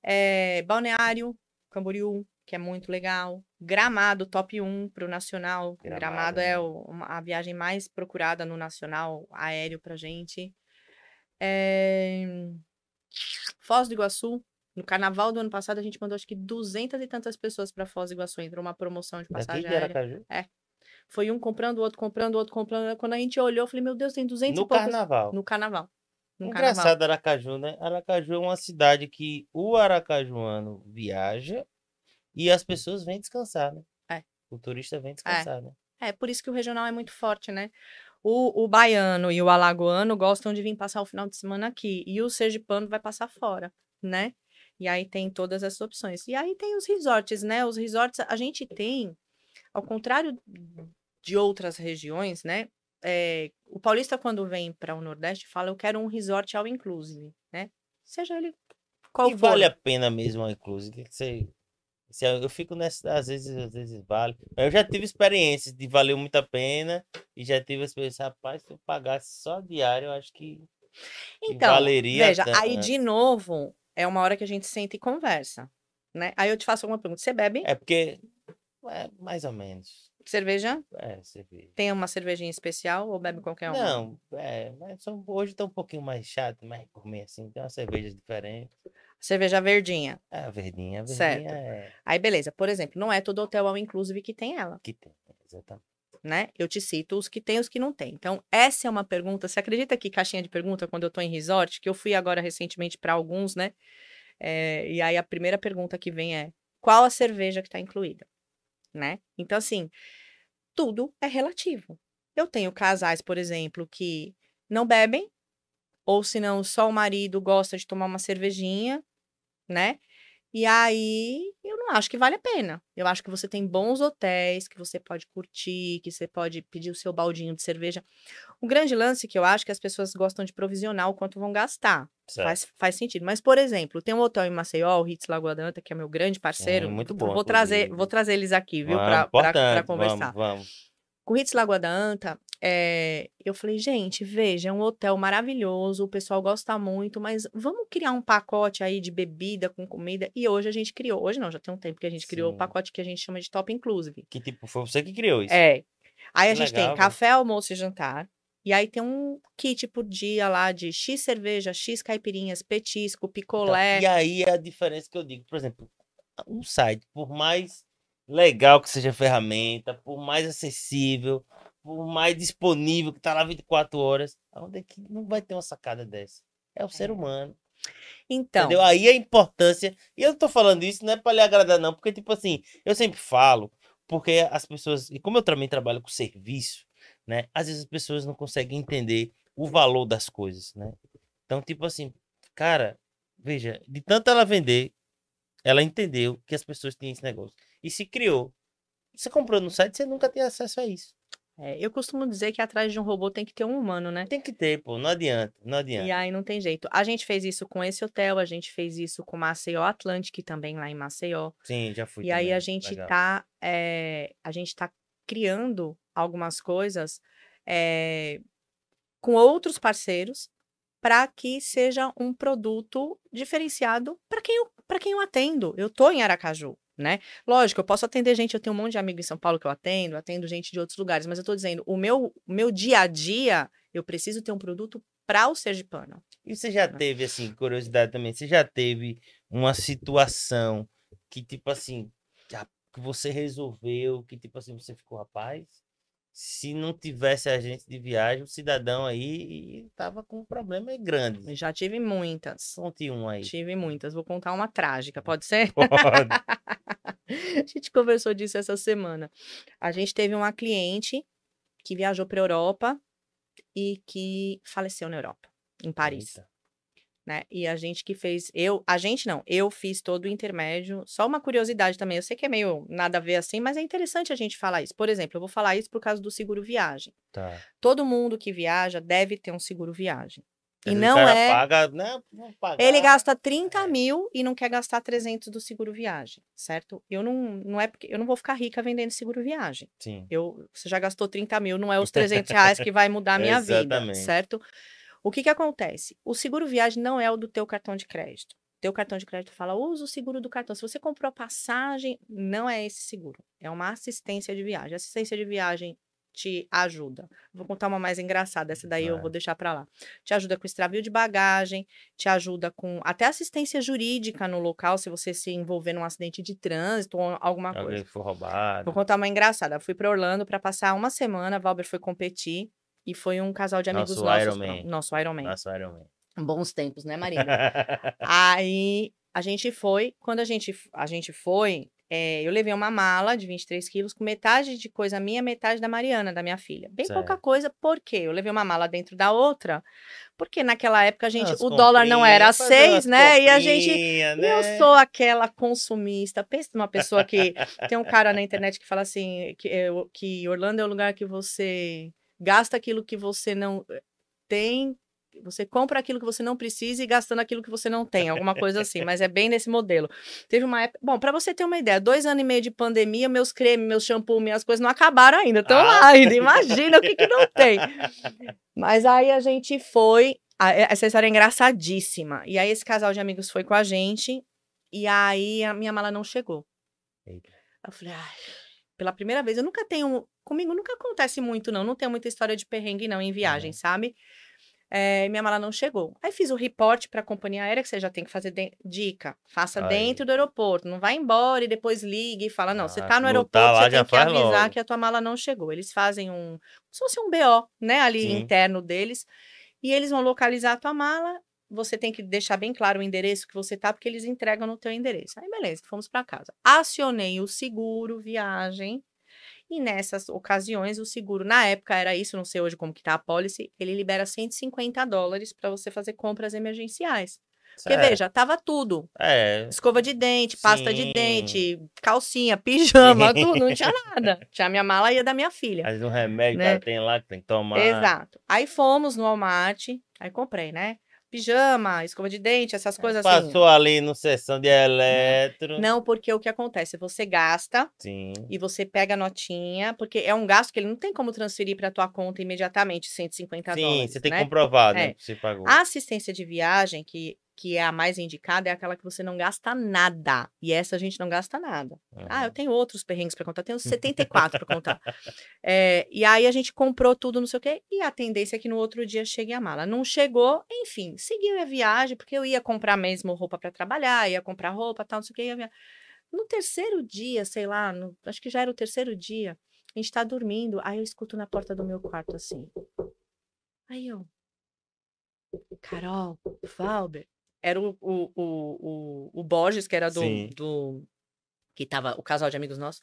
É, Balneário, Camboriú, que é muito legal. Gramado, top 1 para o Nacional. Gramado, Gramado, né? é o- uma- a viagem mais procurada no Nacional aéreo pra gente. É, Foz do Iguaçu. No carnaval do ano passado, a gente mandou acho que duzentas e tantas pessoas para Foz do Iguaçu. Entrou uma promoção de Daqui passagem de aérea. Aracaju? Foi um comprando, o outro comprando, o outro comprando. Quando a gente olhou, eu falei, meu Deus, tem 200 No e poucos... carnaval. No carnaval. No carnaval. Engraçado Aracaju, né? Aracaju é uma cidade que o aracajuano viaja e as pessoas vêm descansar, né? É. O turista vem descansar, né? É, por isso que o regional é muito forte, né? O, o baiano e o alagoano gostam de vir passar o final de semana aqui. E o sergipano vai passar fora, né? E aí tem todas essas opções. E aí tem os resorts, né? Os resorts, a gente tem, ao contrário de outras regiões, né? É, o paulista, quando vem para o Nordeste, fala: Eu quero um resort all inclusive, né? Seja ele qual e for. vale a pena mesmo inclusive? Você, se eu fico nessa, às vezes, às vezes vale. Eu já tive experiências de valeu muito a pena e já tive experiência, rapaz, se eu pagasse só diário, eu acho que, que Então, valeria. veja, aí de novo é uma hora que a gente senta e conversa, né? Aí eu te faço uma pergunta: você bebe É porque é mais ou menos. cerveja? É, cerveja. Tem uma cervejinha especial ou bebe qualquer uma? Não, é, mas hoje tá um pouquinho mais chato, mais gourmet assim, tem umas cervejas diferentes. Cerveja verdinha. É, verdinha, a Certo. verdinha é Aí beleza, por exemplo, não é todo hotel all inclusive que tem ela, que tem, exatamente. Né? Eu te cito os que tem os que não tem. Então, essa é uma pergunta. Você acredita que caixinha de pergunta quando eu tô em resort, que eu fui agora recentemente para alguns, né? É, e aí a primeira pergunta que vem é: qual a cerveja que está incluída? Né? Então, assim, tudo é relativo. Eu tenho casais, por exemplo, que não bebem, ou se não, só o marido gosta de tomar uma cervejinha, né? E aí eu não acho que vale a pena. Eu acho que você tem bons hotéis, que você pode curtir, que você pode pedir o seu baldinho de cerveja. O grande lance que eu acho que as pessoas gostam de provisionar o quanto vão gastar. Certo. Faz, faz sentido. Mas, por exemplo, tem um hotel em Maceió, o Ritz Lagoa Danta, que é meu grande parceiro. Sim, muito bom, Vou trazer, vou trazer eles aqui, viu, importante, conversar. Vamos, vamos. Com o Ritz Lagoa da Anta, é, eu falei, gente, veja, é um hotel maravilhoso, o pessoal gosta muito, mas vamos criar um pacote aí de bebida com comida. E hoje a gente criou, hoje não, já tem um tempo que a gente criou o Sim. pacote que a gente chama de Top Inclusive. Que tipo, foi você que criou isso. É. Aí a Que gente legal, tem café, almoço e jantar. E aí tem um kit por dia lá de X cerveja, X caipirinhas, petisco, Então, picolé. E aí é a diferença que eu digo. Por exemplo, um site, por mais legal que seja a ferramenta, por mais acessível, por mais disponível, que tá lá 24 horas, onde é que não vai ter uma sacada dessa? É o ser É. humano. Então, Entendeu? Aí a importância. E eu não tô falando isso, não é pra lhe agradar, não, porque, tipo assim, eu sempre falo, porque as pessoas. E como eu também trabalho com serviço, né? Às vezes as pessoas não conseguem entender o valor das coisas, né? Então, tipo assim, cara, veja, de tanto ela vender, ela entendeu que as pessoas tinham esse negócio. E se criou. Você comprou no site, você nunca tem acesso a isso. É, eu costumo dizer que atrás de um robô tem que ter um humano, né? Tem que ter, pô, não adianta, não E adianta. aí não tem jeito. A gente fez isso com esse hotel, a gente fez isso com Maceió Atlantic, também lá em Maceió. Sim, já fui. E aí também, a gente legal. tá, eh, a gente tá criando algumas coisas eh, com outros parceiros para que seja um produto diferenciado para quem eu, para quem eu atendo. Eu tô em Aracaju, né? Lógico, eu posso atender gente, eu tenho um monte de amigo em São Paulo que eu atendo, atendo gente de outros lugares, mas eu tô dizendo, o meu, meu dia a dia, eu preciso ter um produto para o sergipano. E você já né? teve, assim, curiosidade também, você já teve uma situação que, tipo assim, que você resolveu, que, tipo assim, você ficou, rapaz, se não tivesse agente de viagem, o cidadão aí tava com um problema grande. Já tive muitas. Conte um aí. Tive muitas. Vou contar uma trágica, pode ser? Pode. A gente conversou disso essa semana. A gente teve uma cliente que viajou para Europa e que faleceu na Europa, em Paris, Eita. né? E a gente que fez, eu, a gente não, eu fiz todo o intermédio. Só uma curiosidade também, eu sei que é meio nada a ver assim, mas é interessante a gente falar isso. Por exemplo, eu vou falar isso por causa do seguro viagem. Tá. Todo mundo que viaja deve ter um seguro viagem. E não é Paga, pagar. ele gasta 30 É. mil e não quer gastar 300 do seguro viagem, certo? Eu não, não é porque eu não vou ficar rica vendendo seguro viagem. Sim. Eu, você já gastou 30 mil, não é os 300 reais que vai mudar a minha vida, certo? O que que acontece? O seguro viagem não é o do teu cartão de crédito. Teu cartão de crédito fala, usa o seguro do cartão. Se você comprou a passagem, não é esse seguro. É uma assistência de viagem. Assistência de viagem te ajuda. Vou contar uma mais engraçada, essa daí eu Vai. vou deixar para lá. Te ajuda com extravio de bagagem, te ajuda com até assistência jurídica no local, se você se envolver num acidente de trânsito ou alguma coisa. Alguém foi roubado. Vou contar uma engraçada. Eu fui para Orlando para passar uma semana, Valber foi competir e foi um casal de amigos Nosso nossos. Iron Man. Nosso Iron Man. Nossa, Iron Man. Bons tempos, né, Marina? Aí a gente foi, quando a gente, a gente foi, eh, eu levei uma mala de 23 quilos com metade de coisa minha, metade da Mariana, da minha filha. Bem pouca Certo. coisa, por quê? Eu levei uma mala dentro da outra, porque naquela época a gente, Umas o dólar não era seis, né? E a gente e eu né? sou aquela consumista. Pensa numa pessoa que tem um cara na internet que fala assim que, é que Orlando é o lugar que você gasta aquilo que você não eh, tem, você compra aquilo que você não precisa e gastando aquilo que você não tem, alguma coisa assim. Mas é bem nesse modelo. Teve uma época. Bom, para você ter uma ideia, dois anos e meio de pandemia, meus cremes, meus shampoo, minhas coisas não acabaram ainda, estão lá Ah. ainda. Imagina o que, que não tem. Mas aí a gente foi. e- Essa história é engraçadíssima. E aí esse casal de amigos foi com a gente. E aí a minha mala não chegou. Eita. Eu falei, ai, pela primeira vez, eu nunca tenho. Comigo nunca acontece muito, não. Não tenho muita história de perrengue, não, em viagem, sabe? É, minha mala não chegou. Aí fiz o reporte para a companhia aérea, que você já tem que fazer dica. Faça Aí. dentro do aeroporto. Não vai embora e depois ligue e fala, não, você Ah, tá no se aeroporto, lá, você tem que avisar logo. que a tua mala não chegou. Eles fazem um. Como se fosse um BO, né? Ali Sim. interno deles. E eles vão localizar a tua mala. Você tem que deixar bem claro o endereço que você tá, porque eles entregam no teu endereço. Aí, beleza, fomos para casa. Acionei o seguro viagem. E nessas ocasiões, o seguro, na época era isso, não sei hoje como que tá a policy, ele libera 150 dólares para você fazer compras emergenciais. Porque, É. veja, tava tudo. É. Escova de dente, pasta de Sim. dente, calcinha, pijama, tudo, não tinha nada. Tinha a minha mala e a da minha filha. Mas um remédio Né? que ela tem lá que tem que tomar. Exato. Aí fomos no Walmart, aí comprei, né? Pijama, escova de dente, essas coisas assim. Passou ali no sessão de eletro. Não, porque o que acontece? Você gasta Sim. e você pega a notinha, porque é um gasto que ele não tem como transferir para tua conta imediatamente, 150 Sim, dólares. você tem né? que comprovar, né? É. Você pagou. A assistência de viagem, que, que é a mais indicada, é aquela que você não gasta nada. E essa a gente não gasta nada. Ah, eu Uhum. tenho outros perrengues para contar, tenho 74 para contar. É, e aí a gente comprou tudo, não sei o quê, e a tendência é que no outro dia chegue a mala. Não chegou, enfim, seguiu a viagem, porque eu ia comprar mesmo roupa para trabalhar, ia comprar roupa, tal, não sei o quê. Ia via... No terceiro dia, sei lá, no- acho que já era o terceiro dia, a gente tá dormindo, aí eu escuto na porta do meu quarto assim. Aí eu. Carol, Valber. Era o, o, o, o, Borges, que era do, Sim. do. Que tava o casal de amigos nossos.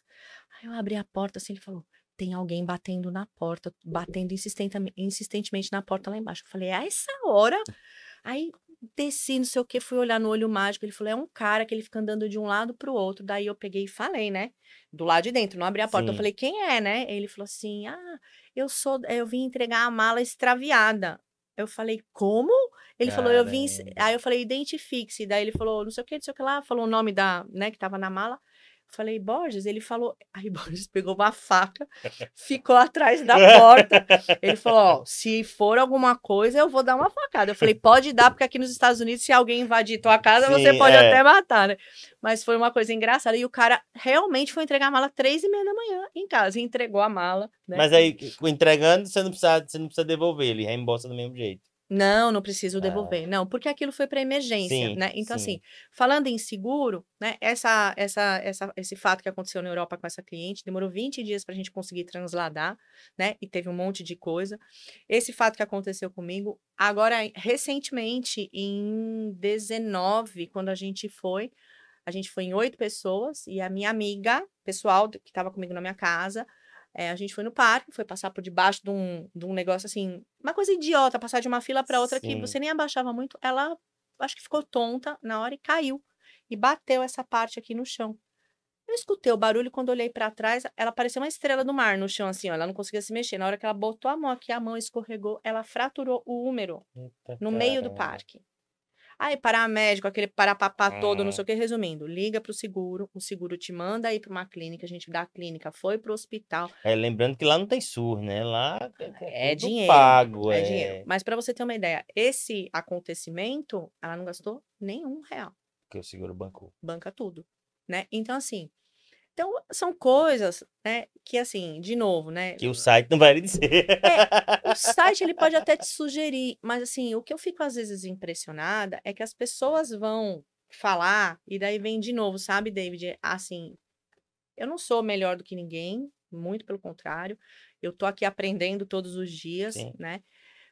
Aí eu abri a porta assim, ele falou: tem alguém batendo na porta, batendo insistentemente na porta lá embaixo. Eu falei, a essa hora? Aí desci, não sei o que, fui olhar no olho mágico. Ele falou, é um cara que ele fica andando de um lado pro outro. Daí eu peguei e falei, né? Do lado de dentro, não abri a porta. Eu Sim. falei, quem é, né? Ele falou assim: ah, eu sou, eu vim entregar a mala extraviada. Eu falei, como? Ele falou, eu vim. Aí eu falei, identifique-se. Daí ele falou, não sei o que, não sei o que lá, falou o nome da, né, que tava na mala. Falei, Borges, ele falou. Aí Borges pegou uma faca, ficou atrás da porta. Ele falou: ó, se for alguma coisa, eu vou dar uma facada. Eu falei, pode dar, porque aqui nos Estados Unidos, se alguém invadir tua casa, você Sim, pode é. até matar, né? Mas foi uma coisa engraçada. E o cara realmente foi entregar a mala três e meia da manhã em casa. E entregou a mala. Né? Mas aí, entregando, você não precisa, você não precisa devolver, ele reembolsa do mesmo jeito. Não, não preciso devolver. Não, porque aquilo foi para emergência, Sim, né? Então, sim. assim, falando em seguro, né? Essa, essa, essa, esse fato que aconteceu na Europa com essa cliente demorou 20 dias para a gente conseguir transladar, né? E teve um monte de coisa. Esse fato que aconteceu comigo, agora, recentemente, em 19, quando a gente foi, a gente foi em oito pessoas e a minha amiga pessoal que estava comigo na minha casa. É, a gente foi no parque, foi passar por debaixo de um, de um negócio assim, uma coisa idiota, passar de uma fila para outra que Sim. você nem abaixava muito. Ela acho que ficou tonta na hora e caiu e bateu essa parte aqui no chão. Eu escutei o barulho quando olhei para trás, ela parecia uma estrela do mar no chão assim, ó, ela não conseguia se mexer. Na hora que ela botou a mão aqui, a mão escorregou, ela fraturou o úmero Eita, no meio do parque. Aí, paramédico, aquele parapapá todo, não Hum. sei o que, resumindo, liga pro seguro, o seguro te manda ir pra uma clínica, a gente da clínica foi pro hospital, É, lembrando que lá não tem SUS, né? Lá É tudo dinheiro, pago, é é. dinheiro. Mas pra você ter uma ideia, esse acontecimento, ela não gastou nenhum real, Que o seguro bancou. banca tudo, né? Então, assim, então, são coisas, né, que assim, de novo, né, Que o site não vai lhe dizer. o site ele pode até te sugerir, mas assim, o que eu fico às vezes impressionada é que as pessoas vão falar e daí vem de novo, sabe, David? Assim, eu não sou melhor do que ninguém, muito pelo contrário. Eu tô aqui aprendendo todos os dias, Sim. né?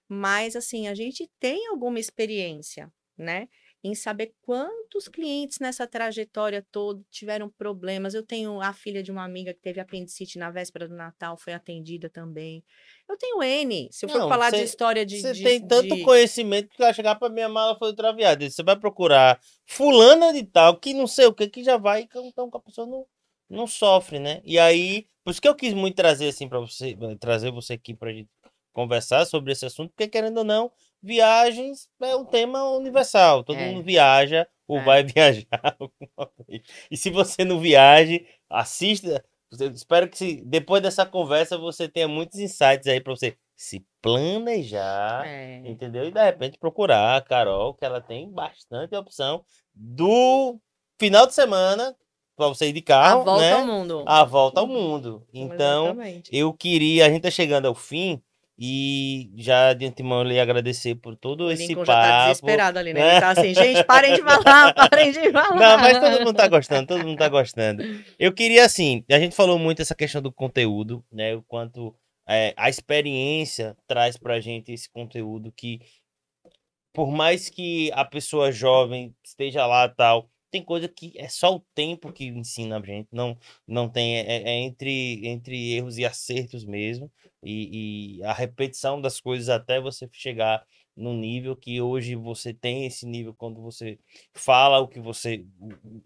Mas assim, a gente tem alguma experiência, né? Em saber quantos clientes nessa trajetória toda tiveram problemas. Eu tenho a filha de uma amiga que teve apendicite na véspera do Natal, foi atendida também. Eu tenho N. Se eu for Não, falar de cê- história de. Você de- tem tanto de- conhecimento que vai chegar pra minha mala foi traviada. Você vai procurar fulana de tal, que não sei o que, que já vai, então que a pessoa não, não sofre, né? E aí, por isso que eu quis muito trazer assim para você, trazer você aqui pra gente conversar sobre esse assunto, porque querendo ou não, viagens é um tema universal. Todo É. mundo viaja ou É. vai viajar alguma vez. E se você não viaje, assista. Eu espero que se, depois dessa conversa você tenha muitos insights aí para você se planejar, É, entendeu? E de repente procurar a Carol, que ela tem bastante opção do final de semana para você ir de a carro, volta né? ao mundo. A volta ao mundo. Então, Exatamente. eu queria, a gente tá chegando ao fim e já de antemão eu lhe agradecer por todo esse Lincoln tá papo. desesperado ali, né? né? Ele tá assim, gente, parem de falar, parem de falar. Não, mas todo mundo tá gostando, todo mundo tá gostando. Eu queria, assim, a gente falou muito essa questão do conteúdo, né? O quanto é, a experiência traz pra gente esse conteúdo que, por mais que a pessoa jovem esteja lá tal, tem coisa que é só o tempo que ensina a gente, não, não tem, é, é entre, entre erros e acertos mesmo, e, e a repetição das coisas até você chegar no nível que hoje você tem esse nível quando você fala o que você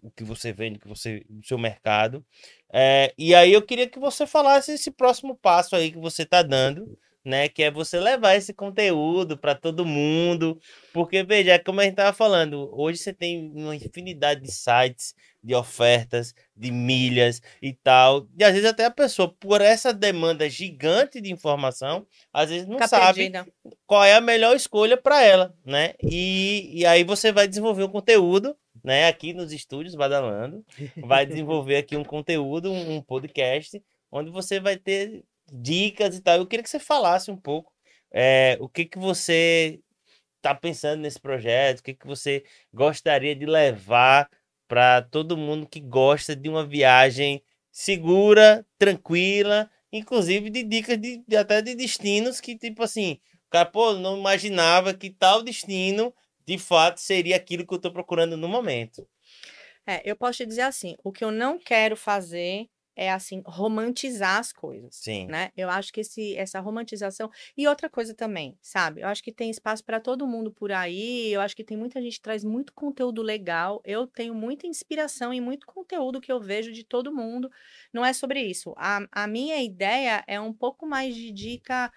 o, que você vende, que você o seu mercado. É, e aí eu queria que você falasse esse próximo passo aí que você está dando, né? Que é você levar esse conteúdo para todo mundo, porque veja, como a gente estava falando, hoje você tem uma infinidade de sites, de ofertas, de milhas e tal. E às vezes até a pessoa, por essa demanda gigante de informação, às vezes não Fica sabe perdida. qual é a melhor escolha para ela, né? E, e aí você vai desenvolver um conteúdo, né? Aqui nos estúdios Badalando, vai desenvolver aqui um conteúdo, um podcast, onde você vai ter dicas e tal. Eu queria que você falasse um pouco é, o que que você está pensando nesse projeto, o que que você gostaria de levar para todo mundo que gosta de uma viagem segura, tranquila, inclusive de dicas de, de, até de destinos que, tipo assim, o cara, pô, não imaginava que tal destino de fato seria aquilo que eu estou procurando no momento. É, eu posso te dizer assim, o que eu não quero fazer é assim romantizar as coisas, Sim. né? Eu acho que esse, essa romantização e outra coisa também, sabe? Eu acho que tem espaço para todo mundo por aí. Eu acho que tem muita gente que traz muito conteúdo legal. Eu tenho muita inspiração e muito conteúdo que eu vejo de todo mundo. Não é sobre isso. A, a minha ideia é um pouco mais de dica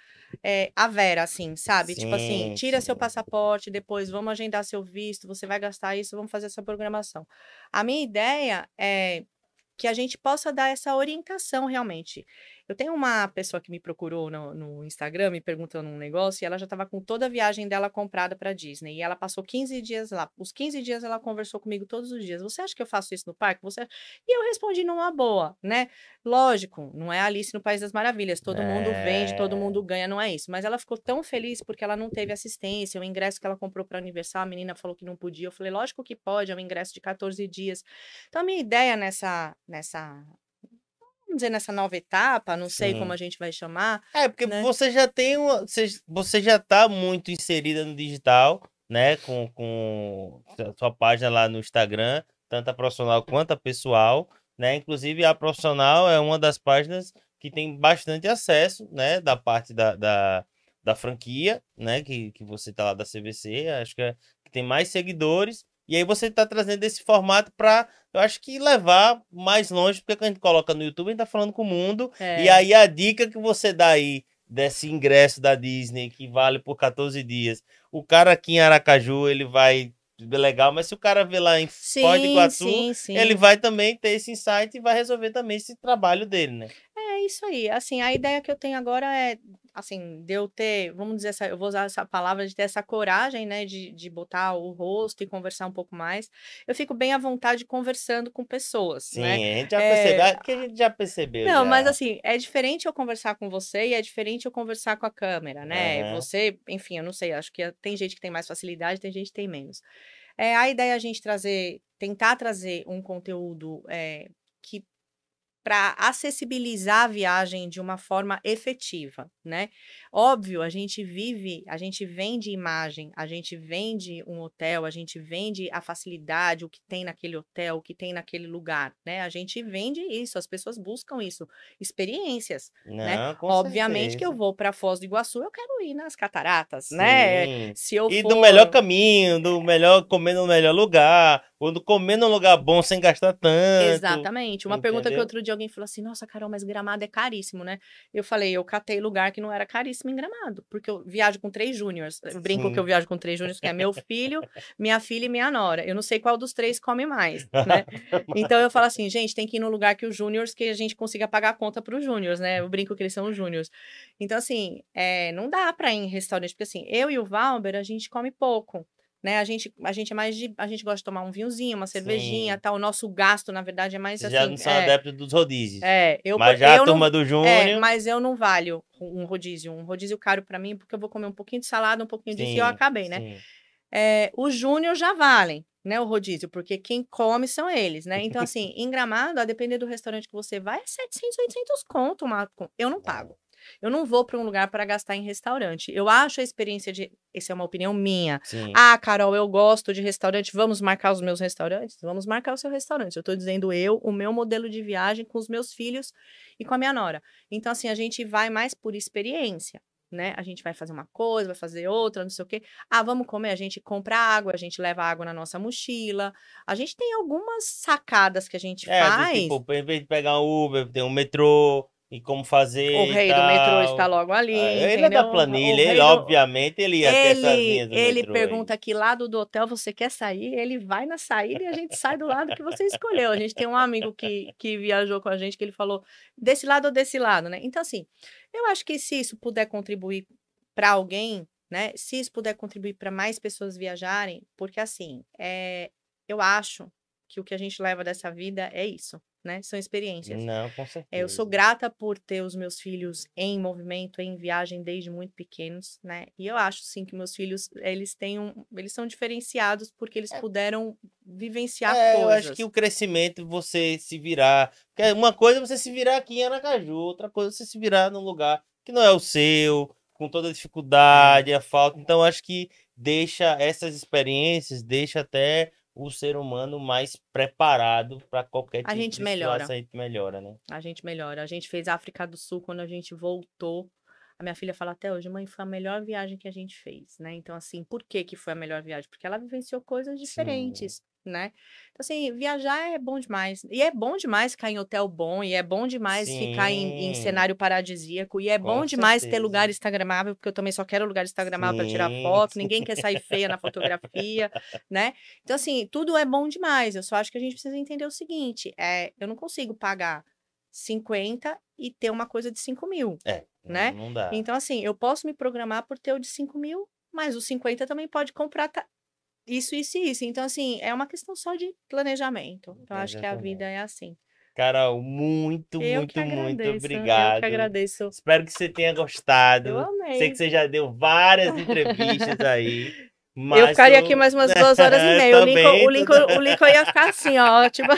é, a vera, assim, sabe? Sim, tipo assim, tira sim. seu passaporte, depois vamos agendar seu visto, você vai gastar isso, vamos fazer essa programação. A minha ideia é que a gente possa dar essa orientação realmente. Eu tenho uma pessoa que me procurou no, no Instagram me perguntando um negócio e ela já estava com toda a viagem dela comprada para Disney. E ela passou 15 dias lá. Os 15 dias ela conversou comigo todos os dias. Você acha que eu faço isso no parque? Você... E eu respondi numa boa, né? Lógico, não é Alice no País das Maravilhas. Todo é... mundo vende, todo mundo é. ganha, não é isso. Mas ela ficou tão feliz porque ela não teve assistência. O ingresso que ela comprou para Universal, a menina falou que não podia. Eu falei, lógico que pode, é um ingresso de 14 dias. Então, a minha ideia nessa, nessa vamos dizer, nessa nova etapa, não sei como a gente vai chamar. É, porque né? você já tem uma, você, você já está muito inserida no digital, né? Com, com a sua página lá no Instagram, tanto a profissional quanto a pessoal, né? Inclusive a profissional é uma das páginas que tem bastante acesso, né? Da parte da, da, da franquia, né? Que, que você tá lá da CVC, acho que, é, que tem mais seguidores. E aí você está trazendo esse formato para, eu acho que levar mais longe, porque quando a gente coloca no YouTube, a gente tá falando com o mundo. É. E aí a dica que você dá aí desse ingresso da Disney, que vale por 14 dias. O cara aqui em Aracaju, ele vai legal, mas se o cara vê lá em sim, Foz do Iguaçu, sim, sim. ele vai também ter esse insight e vai resolver também esse trabalho dele, né? É isso aí. Assim, a ideia que eu tenho agora é assim, de eu ter, vamos dizer, essa, eu vou usar essa palavra, de ter essa coragem, né, de, de botar o rosto e conversar um pouco mais, eu fico bem à vontade conversando com pessoas, Sim, né? a gente já é... percebeu, que a gente já percebeu. Não, já. mas assim, é diferente eu conversar com você e é diferente eu conversar com a câmera, né? Uhum. Você, enfim, eu não sei, acho que tem gente que tem mais facilidade, tem gente que tem menos. É, a ideia é a gente trazer, tentar trazer um conteúdo é, que para acessibilizar a viagem de uma forma efetiva, né? Óbvio, a gente vive, a gente vende imagem, a gente vende um hotel, a gente vende a facilidade, o que tem naquele hotel, o que tem naquele lugar, né? A gente vende isso, as pessoas buscam isso, experiências, né? Não, né? Obviamente certeza. que eu vou para Foz do Iguaçu, eu quero ir nas cataratas, né? Sim. né? Se eu e for... do melhor caminho, do melhor comer no melhor lugar, quando comer num lugar bom sem gastar tanto. Exatamente. Uma entendeu? pergunta que outro dia alguém falou assim: Nossa, Carol, mas Gramado é caríssimo, né? Eu falei: Eu catei lugar que não era caríssimo em Gramado, porque eu viajo com três júniores. Eu brinco que eu viajo com três júniores, que é meu filho, minha filha e minha nora. Eu não sei qual dos três come mais, né? Então eu falo assim: Gente, tem que ir no lugar que os júniores, que a gente consiga pagar a conta para os júniores, né? Eu brinco que eles são os júniores. Então, assim, é, não dá para ir em restaurante, porque assim, eu e o Valber, a gente come pouco né? A gente, a gente é mais de. A gente gosta de tomar um vinhozinho, uma cervejinha, tal. O nosso gasto, na verdade, é mais Vocês assim. Já não são é, adeptos dos rodízios. É, eu. Mas já eu a turma não, do é, Júnior. É, mas eu não valho um rodízio. Um rodízio caro para mim, porque eu vou comer um pouquinho de salada, um pouquinho disso e eu acabei, né? É, os Júnior já valem, né? O rodízio, porque quem come são eles, né? Então, assim, em Gramado, a depender do restaurante que você vai, é 700, 800 conto. Uma, eu não pago. Eu não vou para um lugar para gastar em restaurante. Eu acho a experiência de. Essa é uma opinião minha. Sim. Ah, Carol, eu gosto de restaurante. Vamos marcar os meus restaurantes? Vamos marcar o seu restaurante. Eu estou dizendo eu, o meu modelo de viagem com os meus filhos e com a minha nora. Então, assim, a gente vai mais por experiência. né? A gente vai fazer uma coisa, vai fazer outra, não sei o quê. Ah, vamos comer, a gente compra água, a gente leva água na nossa mochila. A gente tem algumas sacadas que a gente É, faz. tipo, em vez de pegar um Uber, tem um metrô e como fazer. o rei do metrô está logo ali. Ah, Ele é da planilha, ele, do- obviamente, ele ia ter essas Ele, linhas do ele metrô aí. pergunta que lado do hotel você quer sair, ele vai na saída e a gente sai do lado que você escolheu. A gente tem um amigo que, que viajou com a gente que ele falou desse lado ou desse lado, né? Então, assim, eu acho que se isso puder contribuir para alguém, né? Se isso puder contribuir para mais pessoas viajarem, porque assim, é, eu acho que o que a gente leva dessa vida é isso, né? São experiências. Não, com certeza. É, eu sou grata por ter os meus filhos em movimento, em viagem desde muito pequenos, né? E eu acho sim que meus filhos, eles têm um, eles são diferenciados porque eles puderam vivenciar É, eu coisas. acho que o crescimento, você se virar. Porque uma coisa é você se virar aqui em Aracaju, outra coisa é você se virar num lugar que não é o seu, com toda a dificuldade, a falta. Então, eu acho que deixa essas experiências, deixa até o ser humano mais preparado para qualquer tipo gente de melhora. situação. A gente melhora, né? A gente melhora. A gente fez África do Sul quando a gente voltou. A minha filha fala até hoje, mãe, foi a melhor viagem que a gente fez, né? Então, assim, por que que foi a melhor viagem? Porque ela vivenciou coisas diferentes, né? Então, assim, viajar é bom demais. E é bom demais ficar em hotel bom, e é bom demais ficar em, em Sim. cenário paradisíaco, e é Com bom demais ter certeza. lugar instagramável, porque eu também só quero lugar instagramável para tirar Sim, foto, sim. ninguém quer sair feia na fotografia, né? Então, assim, tudo é bom demais. Eu só acho que a gente precisa entender o seguinte: é, eu não consigo pagar 50 e ter uma coisa de 5 mil. É, Né? Não, dá. Então, assim, eu posso me programar por ter o de 5 mil, mas o 50 também pode comprar ta- isso, isso e isso. Então, assim, é uma questão só de planejamento. Então, acho que a vida é assim. Carol, muito, eu muito, que muito agradeço. Eu obrigado. que agradeço. Espero que você tenha gostado. Eu amei. Sei que você já deu várias entrevistas aí. Mas eu ficaria aqui mais umas duas horas e meia. O Lincoln, o, Lincoln, o Lincoln ia ficar assim, ó. Tipo,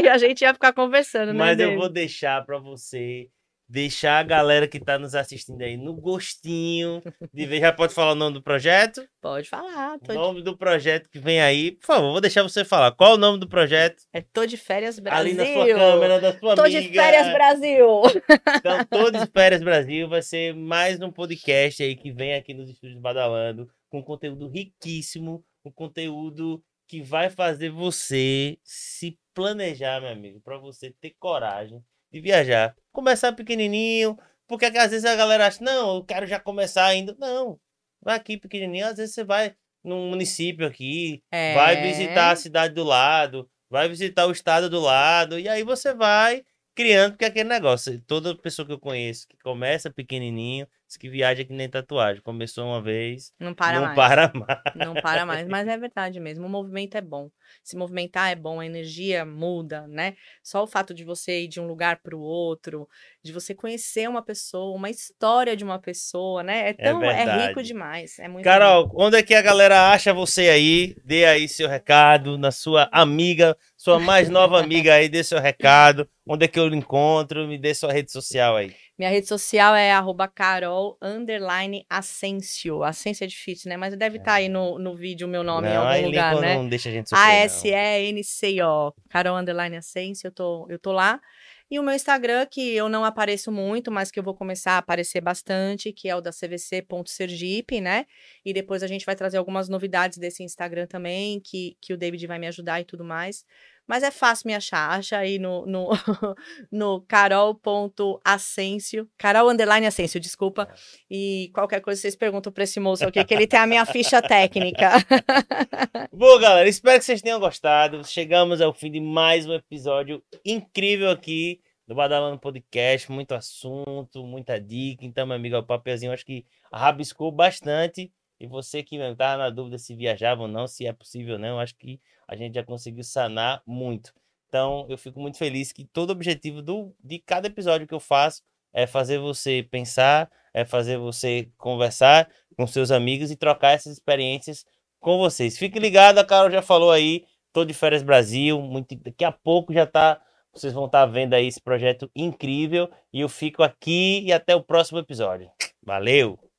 e a gente ia ficar conversando, né? Mas eu David? vou deixar pra você, deixar a galera que tá nos assistindo aí no gostinho de ver. Já pode falar o nome do projeto? Pode falar. Tô O de, nome do projeto que vem aí. Por favor, vou deixar você falar. Qual o nome do projeto? é, tô de férias, Brasil. Ali na sua câmera, da sua Tô amiga. de férias, Brasil. Então, Todos de Férias Brasil vai ser mais um podcast aí que vem aqui nos estúdios Badalando, com conteúdo riquíssimo, um conteúdo que vai fazer você se planejar, meu amigo, para você ter coragem de viajar. Começar pequenininho, porque às vezes a galera acha, não, eu quero já começar ainda. Não, vai aqui pequenininho, às vezes você vai num município aqui, vai visitar a cidade do lado, vai visitar o estado do lado, e aí você vai criando, porque é aquele negócio, toda pessoa que eu conheço que começa pequenininho, diz que viaja que nem tatuagem, começou uma vez, Não para não mais. para mais. Não para mais, mas é verdade mesmo. O movimento é bom. Se movimentar é bom, a energia muda, né? Só o fato de você ir de um lugar para o outro, de você conhecer uma pessoa, uma história de uma pessoa, né? É tão é, rico verdade. demais. É muito Carol, onde é que a galera acha você aí? Dê aí seu recado na sua amiga, sua mais nova amiga aí, dê seu recado. Onde é que eu encontro? Me dê sua rede social aí. Minha rede social é arroba carol, underline, Asensio. Asensio é difícil, né? Mas deve estar aí no, no vídeo o meu nome em não, algum aí lugar, né? não deixa a gente. A-S-E-N-C-O. Carol Underline Ascense, eu tô, eu tô lá. E o meu Instagram, que eu não apareço muito, mas que eu vou começar a aparecer bastante, que é o da cvc.sergipe, né? E depois a gente vai trazer algumas novidades desse Instagram também, que, que o David vai me ajudar e tudo mais. Mas é fácil me achar. Acha aí no, no, no carol.ascencio. Carol Underline Ascencio, desculpa. E qualquer coisa vocês perguntam pra esse moço aqui, que ele tem a minha ficha técnica. Bom, galera, espero que vocês tenham gostado. Chegamos ao fim de mais um episódio incrível aqui do Badalando Podcast. Muito assunto, muita dica. Então, meu amigo, o papelzinho acho que rabiscou bastante. E você que estava na dúvida se viajava ou não, se é possível ou não, acho que a gente já conseguiu sanar muito. Então, eu fico muito feliz que todo o objetivo do, de cada episódio que eu faço é fazer você pensar, é fazer você conversar com seus amigos e trocar essas experiências com vocês. Fique ligado, a Carol já falou aí, tô de férias Brasil, muito, daqui a pouco já tá, vocês vão estar vendo aí esse projeto incrível e eu fico aqui e até o próximo episódio. Valeu!